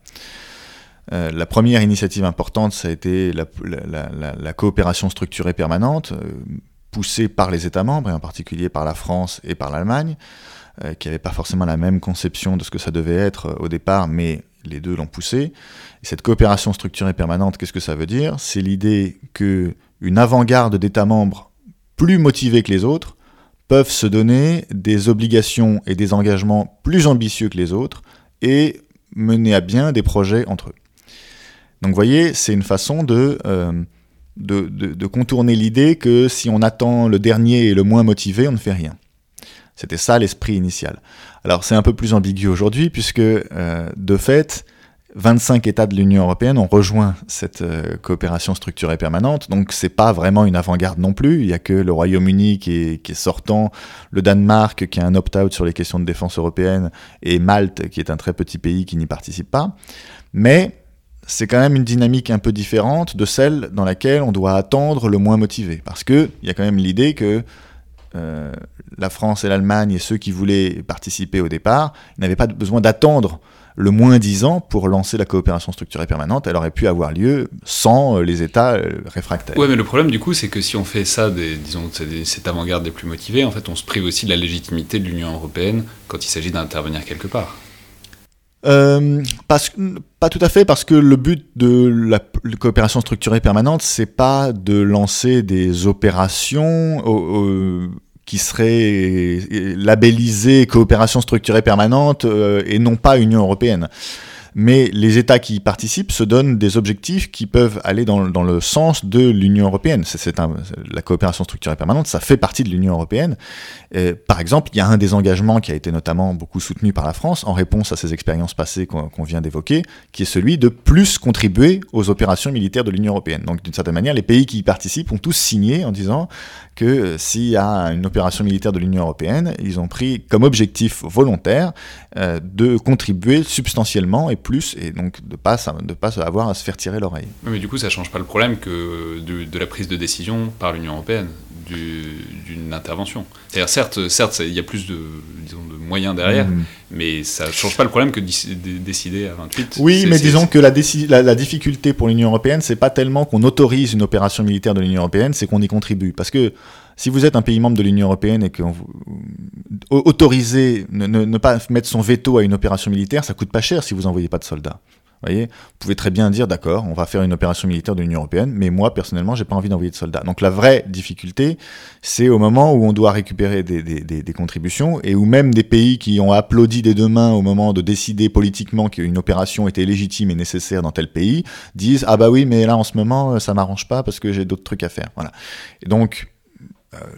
La première initiative importante, ça a été la coopération structurée permanente poussée par les États membres, et en particulier par la France et par l'Allemagne, qui n'avaient pas forcément la même conception de ce que ça devait être au départ, mais les deux l'ont poussé. cette coopération structurée permanente, qu'est-ce que ça veut dire? C'est l'idée que une avant-garde d'États membres plus motivés que les autres peuvent se donner des obligations et des engagements plus ambitieux que les autres et mener à bien des projets entre eux. Donc vous voyez, c'est une façon de, euh, de, contourner l'idée que si on attend le dernier et le moins motivé, on ne fait rien. C'était ça l'esprit initial. Alors c'est un peu plus ambigu aujourd'hui puisque euh, de fait, 25 États de l'Union européenne ont rejoint cette euh, coopération structurée permanente, donc c'est pas vraiment une avant-garde non plus. Il y a que le Royaume-Uni qui est, sortant, le Danemark qui a un opt-out sur les questions de défense européenne, et Malte qui est un très petit pays qui n'y participe pas. Mais c'est quand même une dynamique un peu différente de celle dans laquelle on doit attendre le moins motivé, parce que il y a quand même l'idée que euh, la France et l'Allemagne et ceux qui voulaient participer au départ n'avaient pas besoin d'attendre le moins 10 ans pour lancer la coopération structurée permanente. Elle aurait pu avoir lieu sans euh, les États euh, réfractaires. Ouais, mais le problème du coup, c'est que si on fait ça, des, disons, cette avant-garde des plus motivés, en fait, on se prive aussi de la légitimité de l'Union européenne quand il s'agit d'intervenir quelque part. Euh, pas tout à fait, parce que le but de la, coopération structurée permanente, c'est pas de lancer des opérations qui serait labellisé coopération structurée permanente euh, et non pas Union européenne mais les États qui y participent se donnent des objectifs qui peuvent aller dans, dans le sens de l'Union européenne. C'est la coopération structurée permanente, ça fait partie de l'Union européenne. par exemple, il y a un des engagements qui a été notamment beaucoup soutenu par la France en réponse à ces expériences passées qu'on vient d'évoquer, qui est celui de plus contribuer aux opérations militaires de l'Union européenne. Donc d'une certaine manière, les pays qui y participent ont tous signé en disant que euh, s'il y a une opération militaire de l'Union européenne, ils ont pris comme objectif volontaire euh, de contribuer substantiellement et plus, et donc de ne pas, de pas avoir à se faire tirer l'oreille. Mais du coup, ça ne change pas le problème que de, la prise de décision par l'Union européenne d'une intervention. C'est-à-dire, certes, certes, il y a plus de, disons, de moyens derrière, mm. mais ça ne change pas le problème que de décider à 28. Oui, mais disons que la, la, la, difficulté pour l'Union européenne, c'est pas tellement qu'on autorise une opération militaire de l'Union européenne, c'est qu'on y contribue. Parce que si vous êtes un pays membre de l'Union européenne et que vous autorisez, ne, ne, pas mettre son veto à une opération militaire, ça coûte pas cher si vous n'envoyez pas de soldats. Vous voyez, vous pouvez très bien dire d'accord, on va faire une opération militaire de l'Union européenne, mais moi personnellement, j'ai pas envie d'envoyer de soldats. Donc la vraie difficulté, c'est au moment où on doit récupérer des, des, des, contributions et où même des pays qui ont applaudi des deux mains au moment de décider politiquement qu'une opération était légitime et nécessaire dans tel pays, disent ah bah oui, mais là en ce moment ça m'arrange pas parce que j'ai d'autres trucs à faire. Voilà. Et donc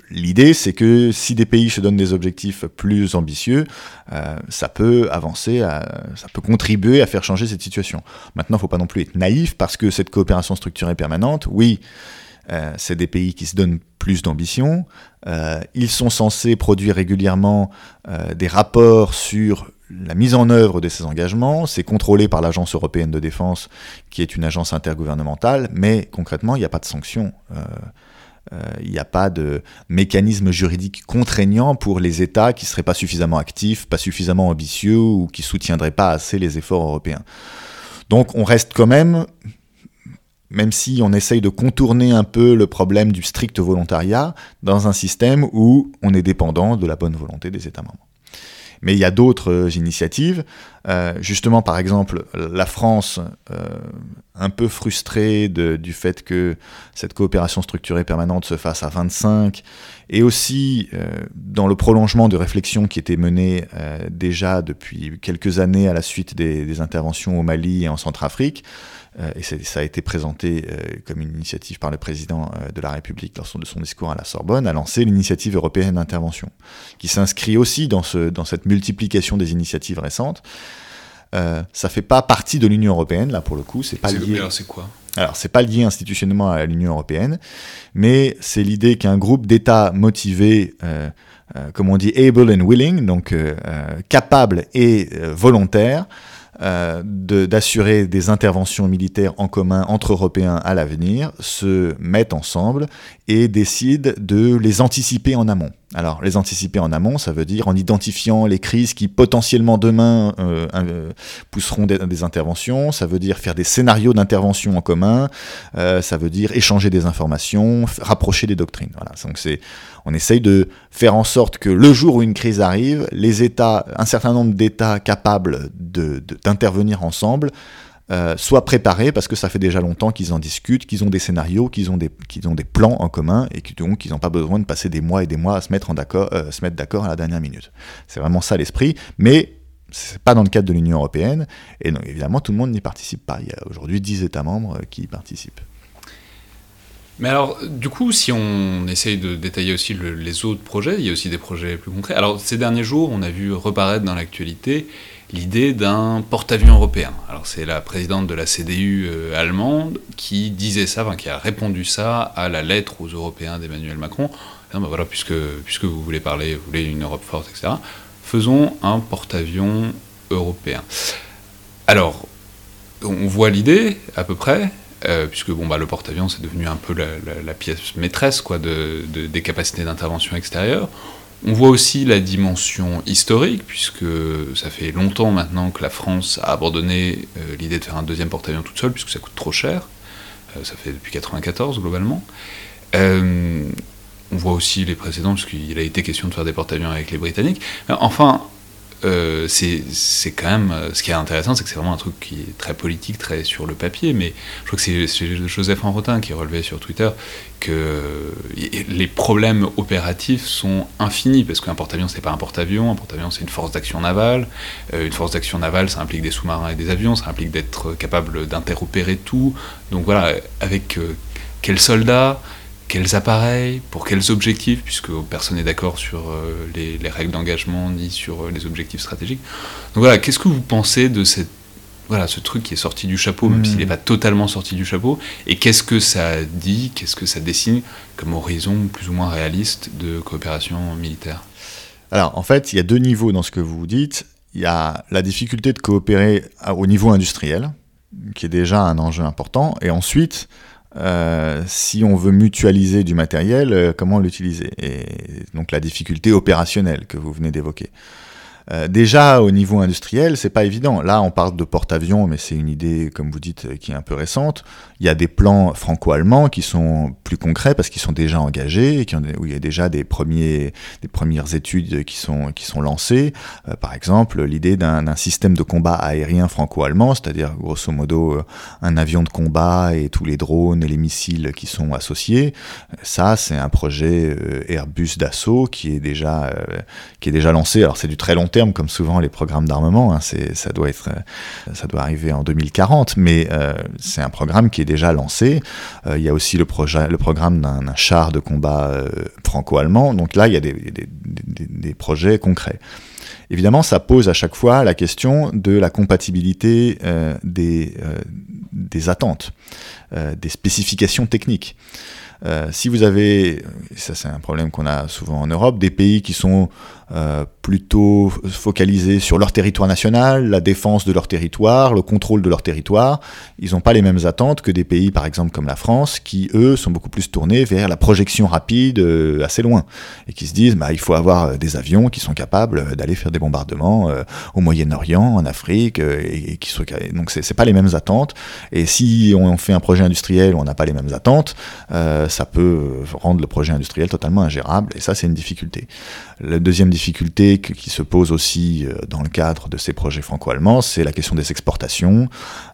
l'idée, c'est que si des pays se donnent des objectifs plus ambitieux, euh, ça peut avancer, ça peut contribuer à faire changer cette situation. Maintenant, il ne faut pas non plus être naïf parce que cette coopération structurée permanente, oui, euh, c'est des pays qui se donnent plus d'ambition. ils sont censés produire régulièrement des rapports sur la mise en œuvre de ces engagements, c'est contrôlé par l'Agence européenne de défense, qui est une agence intergouvernementale, mais concrètement, il n'y a pas de sanctions. Euh, il n'y a pas de mécanisme juridique contraignant pour les États qui ne seraient pas suffisamment actifs, pas suffisamment ambitieux ou qui soutiendraient pas assez les efforts européens. Donc on reste quand même, même si on essaye de contourner un peu le problème du strict volontariat, dans un système où on est dépendant de la bonne volonté des États membres. Mais il y a d'autres euh, initiatives. Euh, justement, par exemple, la France, euh, un peu frustrée du fait que cette coopération structurée permanente se fasse à 25, et aussi dans le prolongement de réflexions qui étaient menées déjà depuis quelques années à la suite des interventions au Mali et en Centrafrique, euh, et ça a été présenté euh, comme une initiative par le président euh, de la République lors de son discours à la Sorbonne, a lancé l'initiative européenne d'intervention, qui s'inscrit aussi dans, ce, dans cette multiplication des initiatives récentes. Euh, ça fait pas partie de l'Union européenne, là pour le coup, c'est pas lié. Alors c'est quoi? Alors c'est pas lié institutionnellement à l'Union européenne, mais c'est l'idée qu'un groupe d'États motivés, euh, comme on dit, able and willing, donc capable et volontaire, euh, d'assurer des interventions militaires en commun entre Européens à l'avenir, se mettent ensemble et décident de les anticiper en amont. Alors, les anticiper en amont, ça veut dire en identifiant les crises qui potentiellement demain euh, pousseront des, interventions, ça veut dire faire des scénarios d'intervention en commun, euh, ça veut dire échanger des informations, rapprocher des doctrines. Voilà. Donc, c'est, on essaye de faire en sorte que le jour où une crise arrive, les États, un certain nombre d'États capables de, d'intervenir ensemble, euh, soient préparés parce que ça fait déjà longtemps qu'ils en discutent, qu'ils ont des scénarios, qu'ils ont des, qu'ils ont des plans en commun et que donc ils n'ont pas besoin de passer des mois et des mois à se mettre, en d'accord, euh, se mettre d'accord à la dernière minute. C'est vraiment ça l'esprit, mais c'est pas dans le cadre de l'Union européenne et donc évidemment tout le monde n'y participe pas. Il y a aujourd'hui 10 États membres euh, qui y participent. Mais alors, du coup, si on essaye de détailler aussi les autres projets, il y a aussi des projets plus concrets. Alors, ces derniers jours, on a vu reparaître dans l'actualité l'idée d'un porte-avions européen. Alors c'est la présidente de la CDU euh, allemande qui disait ça, qui a répondu ça à la lettre aux Européens d'Emmanuel Macron. Voilà, puisque, vous voulez parler, vous voulez une Europe forte, etc., faisons un porte-avions européen. Alors, on voit l'idée à peu près, euh, puisque bon, bah, le porte-avions c'est devenu un peu la, pièce maîtresse quoi, de, des capacités d'intervention extérieure. On voit aussi la dimension historique, puisque ça fait longtemps maintenant que la France a abandonné euh, l'idée de faire un deuxième porte-avions toute seule, puisque ça coûte trop cher. Euh, ça fait depuis 1994 globalement. Euh, on voit aussi les précédents, puisqu'il a été question de faire des porte-avions avec les Britanniques. Enfin, euh, c'est quand même. Euh, ce qui est intéressant, c'est que c'est vraiment un truc qui est très politique, très sur le papier, mais je crois que c'est Joseph Enrotin qui relevait sur Twitter que les problèmes opératifs sont infinis, parce qu'un porte-avions, c'est pas un porte-avions, un porte-avions, c'est une force d'action navale. Euh, une force d'action navale, ça implique des sous-marins et des avions, ça implique d'être capable d'interopérer tout. Donc voilà, avec quels soldats quels appareils, pour quels objectifs, puisque personne n'est d'accord sur euh, les, règles d'engagement ni sur euh, les objectifs stratégiques. Donc voilà, qu'est-ce que vous pensez de cette, voilà, ce truc qui est sorti du chapeau, même s'il n'est hmm. pas totalement sorti du chapeau, et qu'est-ce que ça dit, qu'est-ce que ça dessine comme horizon plus ou moins réaliste de coopération militaire? Alors en fait, il y a deux niveaux dans ce que vous dites. Il y a la difficulté de coopérer au niveau industriel, qui est déjà un enjeu important, et ensuite euh, si on veut mutualiser du matériel, euh, comment l'utiliser? Et donc la difficulté opérationnelle que vous venez d'évoquer. Euh, déjà au niveau industriel, c'est pas évident. Là, on parle de porte-avions, mais c'est une idée, comme vous dites, qui est un peu récente. Il y a des plans franco-allemands qui sont plus concrets parce qu'ils sont déjà engagés, et où il y a déjà des premiers, des premières études qui sont qui sont lancées. Euh, par exemple, l'idée d'un système de combat aérien franco-allemand, c'est-à-dire grosso modo euh, un avion de combat et tous les drones et les missiles qui sont associés. Ça, c'est un projet Airbus d'assaut qui est déjà qui est déjà lancé. Alors c'est du très long terme comme souvent les programmes d'armement. Hein, ça doit être, euh, ça doit arriver en 2040, mais euh, c'est un programme qui est déjà lancé. Euh, il y a aussi le le programme d'un char de combat franco-allemand. Donc là, il y a des, projets concrets. Évidemment, ça pose à chaque fois la question de la compatibilité des, des attentes, des spécifications techniques. si vous avez, ça c'est un problème qu'on a souvent en Europe, des pays qui sont euh, plutôt focalisés sur leur territoire national, la défense de leur territoire, le contrôle de leur territoire. Ils n'ont pas les mêmes attentes que des pays, par exemple, comme la France, qui, eux, sont beaucoup plus tournés vers la projection rapide euh, assez loin, et qui se disent, bah, il faut avoir euh, des avions qui sont capables d'aller faire des bombardements au Moyen-Orient, en Afrique, et, qui sont... donc c'est pas les mêmes attentes. Et si on fait un projet industriel où on n'a pas les mêmes attentes, ça peut rendre le projet industriel totalement ingérable, et ça, c'est une difficulté. La deuxième difficulté qui se pose aussi euh, dans le cadre de ces projets franco-allemands, c'est la question des exportations.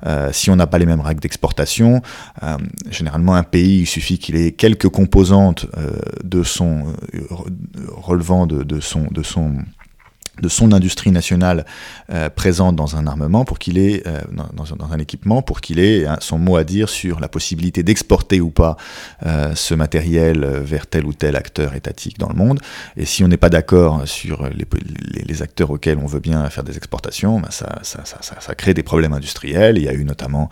Euh, si on n'a pas les mêmes règles d'exportation, euh, généralement un pays, il suffit qu'il ait quelques composantes de son relevant de son de son industrie nationale euh, présente dans un armement pour qu'il ait euh, dans, un équipement pour qu'il ait hein, son mot à dire sur la possibilité d'exporter ou pas euh, ce matériel vers tel ou tel acteur étatique dans le monde. Et si on n'est pas d'accord sur les, les, acteurs auxquels on veut bien faire des exportations ben ça, ça, ça, ça, crée des problèmes industriels. Il y a eu notamment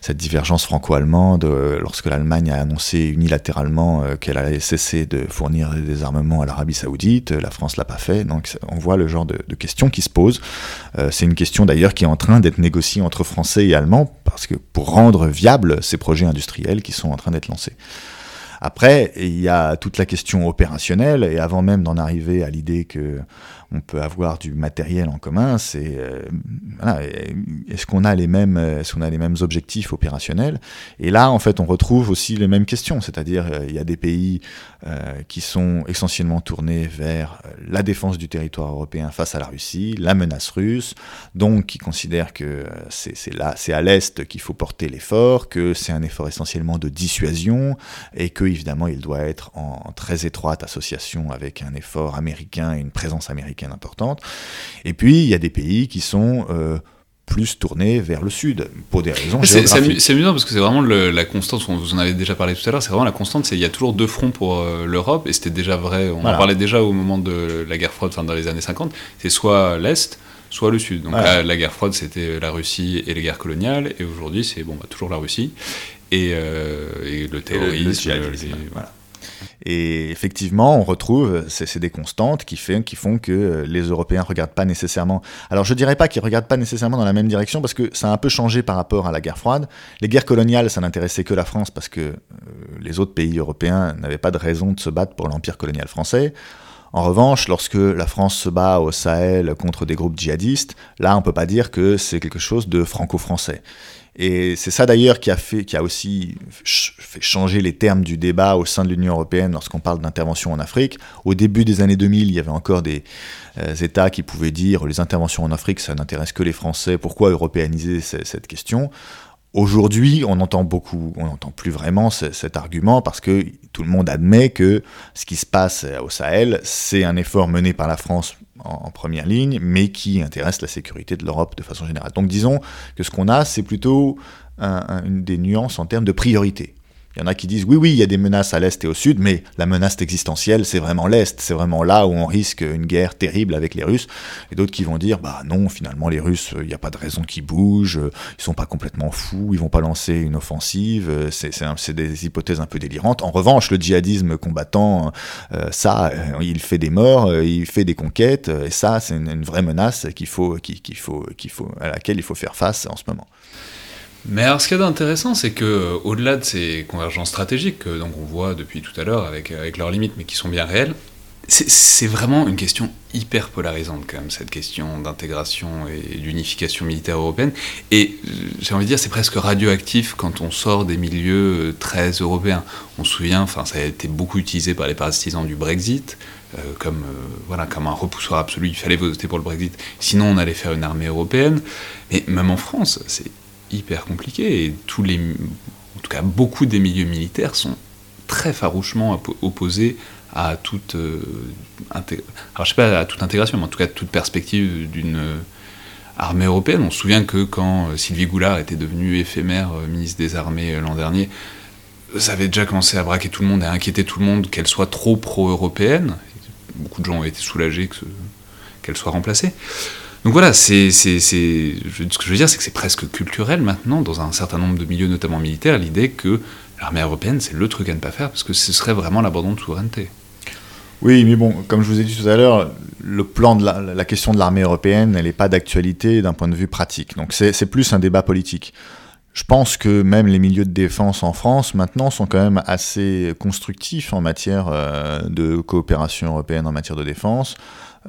cette divergence franco-allemande lorsque l'Allemagne a annoncé unilatéralement qu'elle allait cesser de fournir des armements à l'Arabie Saoudite. La France l'a pas fait. Donc on voit le genre de, questions qui se posent. Euh, c'est une question d'ailleurs qui est en train d'être négociée entre Français et Allemands, parce que pour rendre viables ces projets industriels qui sont en train d'être lancés. Après, il y a toute la question opérationnelle, et avant même d'en arriver à l'idée que on peut avoir du matériel en commun, c'est euh, est-ce qu'on a les mêmes est-ce qu'on a les mêmes objectifs opérationnels? Et là, en fait, on retrouve aussi les mêmes questions, c'est-à-dire euh, il y a des pays euh, qui sont essentiellement tournés vers la défense du territoire européen face à la Russie, la menace russe, donc qui considèrent que c'est là, c'est à l'est qu'il faut porter l'effort, que c'est un effort essentiellement de dissuasion et que évidemment il doit être en très étroite association avec un effort américain et une présence américaine importante. Et puis, il y a des pays qui sont euh, plus tournés vers le sud, pour des raisons géographiques. C'est amusant parce que c'est vraiment la constante, vous en avez déjà parlé tout à l'heure, c'est vraiment la constante, c'est il y a toujours deux fronts pour euh, l'Europe, et c'était déjà vrai, on en parlait déjà au moment de la guerre froide, enfin dans les années 50, c'est soit l'Est, soit le Sud. Donc la, guerre froide, c'était la Russie et les guerres coloniales, et aujourd'hui, c'est bon, bah, toujours la Russie, et, euh, le terrorisme. voilà. Et effectivement, on retrouve, c'est des constantes qui, font que euh, les Européens regardent pas nécessairement. Alors je dirais pas qu'ils regardent pas nécessairement dans la même direction parce que ça a un peu changé par rapport à la guerre froide. Les guerres coloniales, ça n'intéressait que la France parce que euh, les autres pays européens n'avaient pas de raison de se battre pour l'empire colonial français. En revanche, lorsque la France se bat au Sahel contre des groupes djihadistes, là, on peut pas dire que c'est quelque chose de franco-français. Et c'est ça d'ailleurs qui a fait, aussi fait changer les termes du débat au sein de l'Union européenne lorsqu'on parle d'intervention en Afrique. Au début des années 2000, il y avait encore des euh, États qui pouvaient dire les interventions en Afrique, ça n'intéresse que les Français. Pourquoi européaniser cette question? Aujourd'hui, on entend beaucoup, on n'entend plus vraiment cet argument parce que tout le monde admet que ce qui se passe au Sahel, c'est un effort mené par la France en, première ligne, mais qui intéresse la sécurité de l'Europe de façon générale. Donc disons que ce qu'on a, c'est plutôt une des nuances en termes de priorité. Il y en a qui disent oui, oui, il y a des menaces à l'Est et au Sud, mais la menace existentielle, c'est vraiment l'Est, c'est vraiment là où on risque une guerre terrible avec les Russes. Et d'autres qui vont dire, bah non, finalement, les Russes, il n'y a pas de raison qu'ils bougent, ils sont pas complètement fous, ils vont pas lancer une offensive, c'est des hypothèses un peu délirantes. En revanche, le djihadisme combattant, euh, ça, euh, il fait des morts, euh, il fait des conquêtes, et ça, c'est une, vraie menace qu'il faut, qu'il faut, qu'il faut, à laquelle il faut faire face en ce moment. Mais alors, ce qui est intéressant, c'est que euh, au-delà de ces convergences stratégiques que donc on voit depuis tout à l'heure avec, avec leurs limites, mais qui sont bien réelles, c'est vraiment une question hyper polarisante quand même cette question d'intégration et d'unification militaire européenne. Et euh, j'ai envie de dire, c'est presque radioactif quand on sort des milieux euh, très européens. On se souvient, enfin, ça a été beaucoup utilisé par les partisans du Brexit. comme, voilà, comme un repoussoir absolu, il fallait voter pour le Brexit, sinon on allait faire une armée européenne. Mais même en France, c'est hyper compliqué et tous les, en tout cas beaucoup des milieux militaires sont très farouchement opposés à toute, euh, je sais pas à toute intégration, mais en tout cas toute perspective d'une euh, armée européenne. On se souvient que quand euh, Sylvie Goulard était devenue éphémère ministre des Armées l'an dernier, ça avait déjà commencé à braquer tout le monde et à inquiéter tout le monde qu'elle soit trop pro-européenne. Beaucoup de gens ont été soulagés qu'elle soit remplacée. Donc voilà, ce que je veux dire, c'est que c'est presque culturel maintenant, dans un certain nombre de milieux, notamment militaires, l'idée que l'armée européenne, c'est le truc à ne pas faire, parce que ce serait vraiment l'abandon de souveraineté. Oui, mais bon, comme je vous ai dit tout à l'heure, le plan de la, question de l'armée européenne, elle n'est pas d'actualité d'un point de vue pratique. Donc c'est plus un débat politique. Je pense que même les milieux de défense en France maintenant sont quand même assez constructifs en matière euh, de coopération européenne en matière de défense.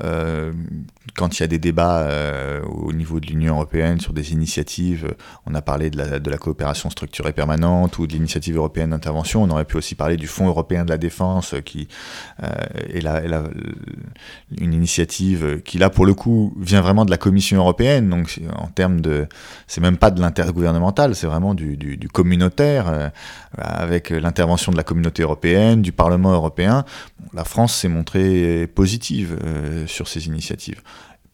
Euh, quand il y a des débats euh, au niveau de l'Union européenne sur des initiatives, on a parlé de la, coopération structurée permanente ou de l'initiative européenne d'intervention, on aurait pu aussi parler du Fonds européen de la défense, qui euh, est, une initiative qui là pour le coup vient vraiment de la Commission européenne, donc en termes de, c'est même pas de l'intergouvernemental, c'est vraiment du, communautaire, euh, avec l'intervention de la communauté européenne, du Parlement européen. La France s'est montrée positive euh, sur ces initiatives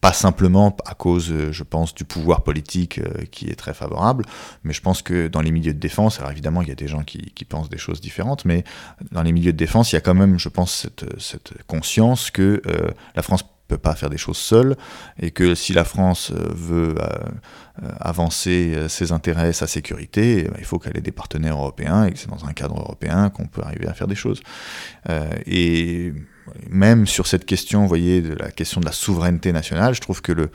pas simplement à cause, euh, je pense, du pouvoir politique euh, qui est très favorable, mais je pense que dans les milieux de défense, alors évidemment, il y a des gens qui, pensent des choses différentes, mais dans les milieux de défense, il y a quand même, je pense, cette, conscience que euh, la France peut pas faire des choses seule et que si la France veut avancer ses intérêts, sa sécurité, il faut qu'elle ait des partenaires européens et que c'est dans un cadre européen qu'on peut arriver à faire des choses. et même sur cette question, vous voyez, de la question de la souveraineté nationale, je trouve que le,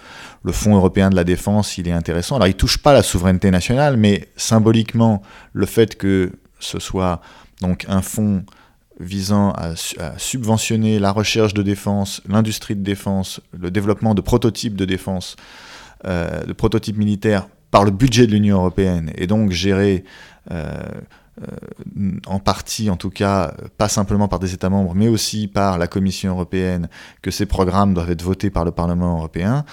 Fonds européen de la défense, il est intéressant. Alors, il touche pas la souveraineté nationale, mais symboliquement, le fait que ce soit donc un fonds visant à, subventionner la recherche de défense, l'industrie de défense, le développement de prototypes de défense, euh, de prototypes militaires par le budget de l'Union européenne, et donc gérer euh, en partie, en tout cas, pas simplement par des États membres, mais aussi par la Commission européenne, que ces programmes doivent être votés par le Parlement européen,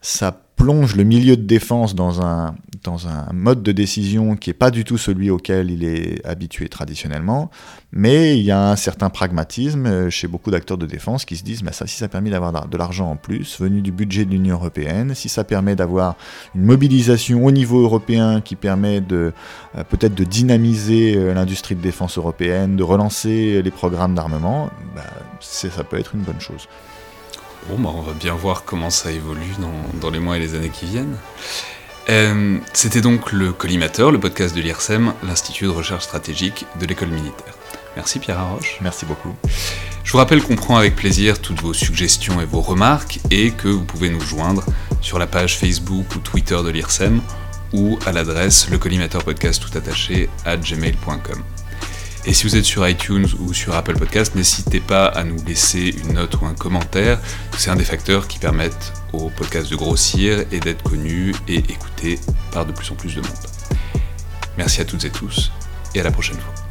ça plonge le milieu de défense dans un, dans un mode de décision qui n'est pas du tout celui auquel il est habitué traditionnellement, mais il y a un certain pragmatisme euh, chez beaucoup d'acteurs de défense qui se disent, mais ça, si ça permet d'avoir de l'argent en plus, venu du budget de l'Union européenne, si ça permet d'avoir une mobilisation au niveau européen qui permet euh, peut-être de dynamiser euh, l'industrie de défense européenne, de relancer les programmes d'armement, bah, ça peut être une bonne chose. Bon, bah, on va bien voir comment ça évolue dans, les mois et les années qui viennent. Euh, c'était donc le Collimateur, le podcast de l'IRSEM, l'Institut de recherche stratégique de l'école militaire. Merci Pierre Arroche. Merci beaucoup. Je vous rappelle qu'on prend avec plaisir toutes vos suggestions et vos remarques et que vous pouvez nous joindre sur la page Facebook ou Twitter de l'IRSEM ou à l'adresse le collimateur podcast tout attaché à gmail.com. Et si vous êtes sur iTunes ou sur Apple Podcast, n'hésitez pas à nous laisser une note ou un commentaire. C'est un des facteurs qui permettent au podcast de grossir et d'être connu et écouté par de plus en plus de monde. Merci à toutes et tous et à la prochaine fois.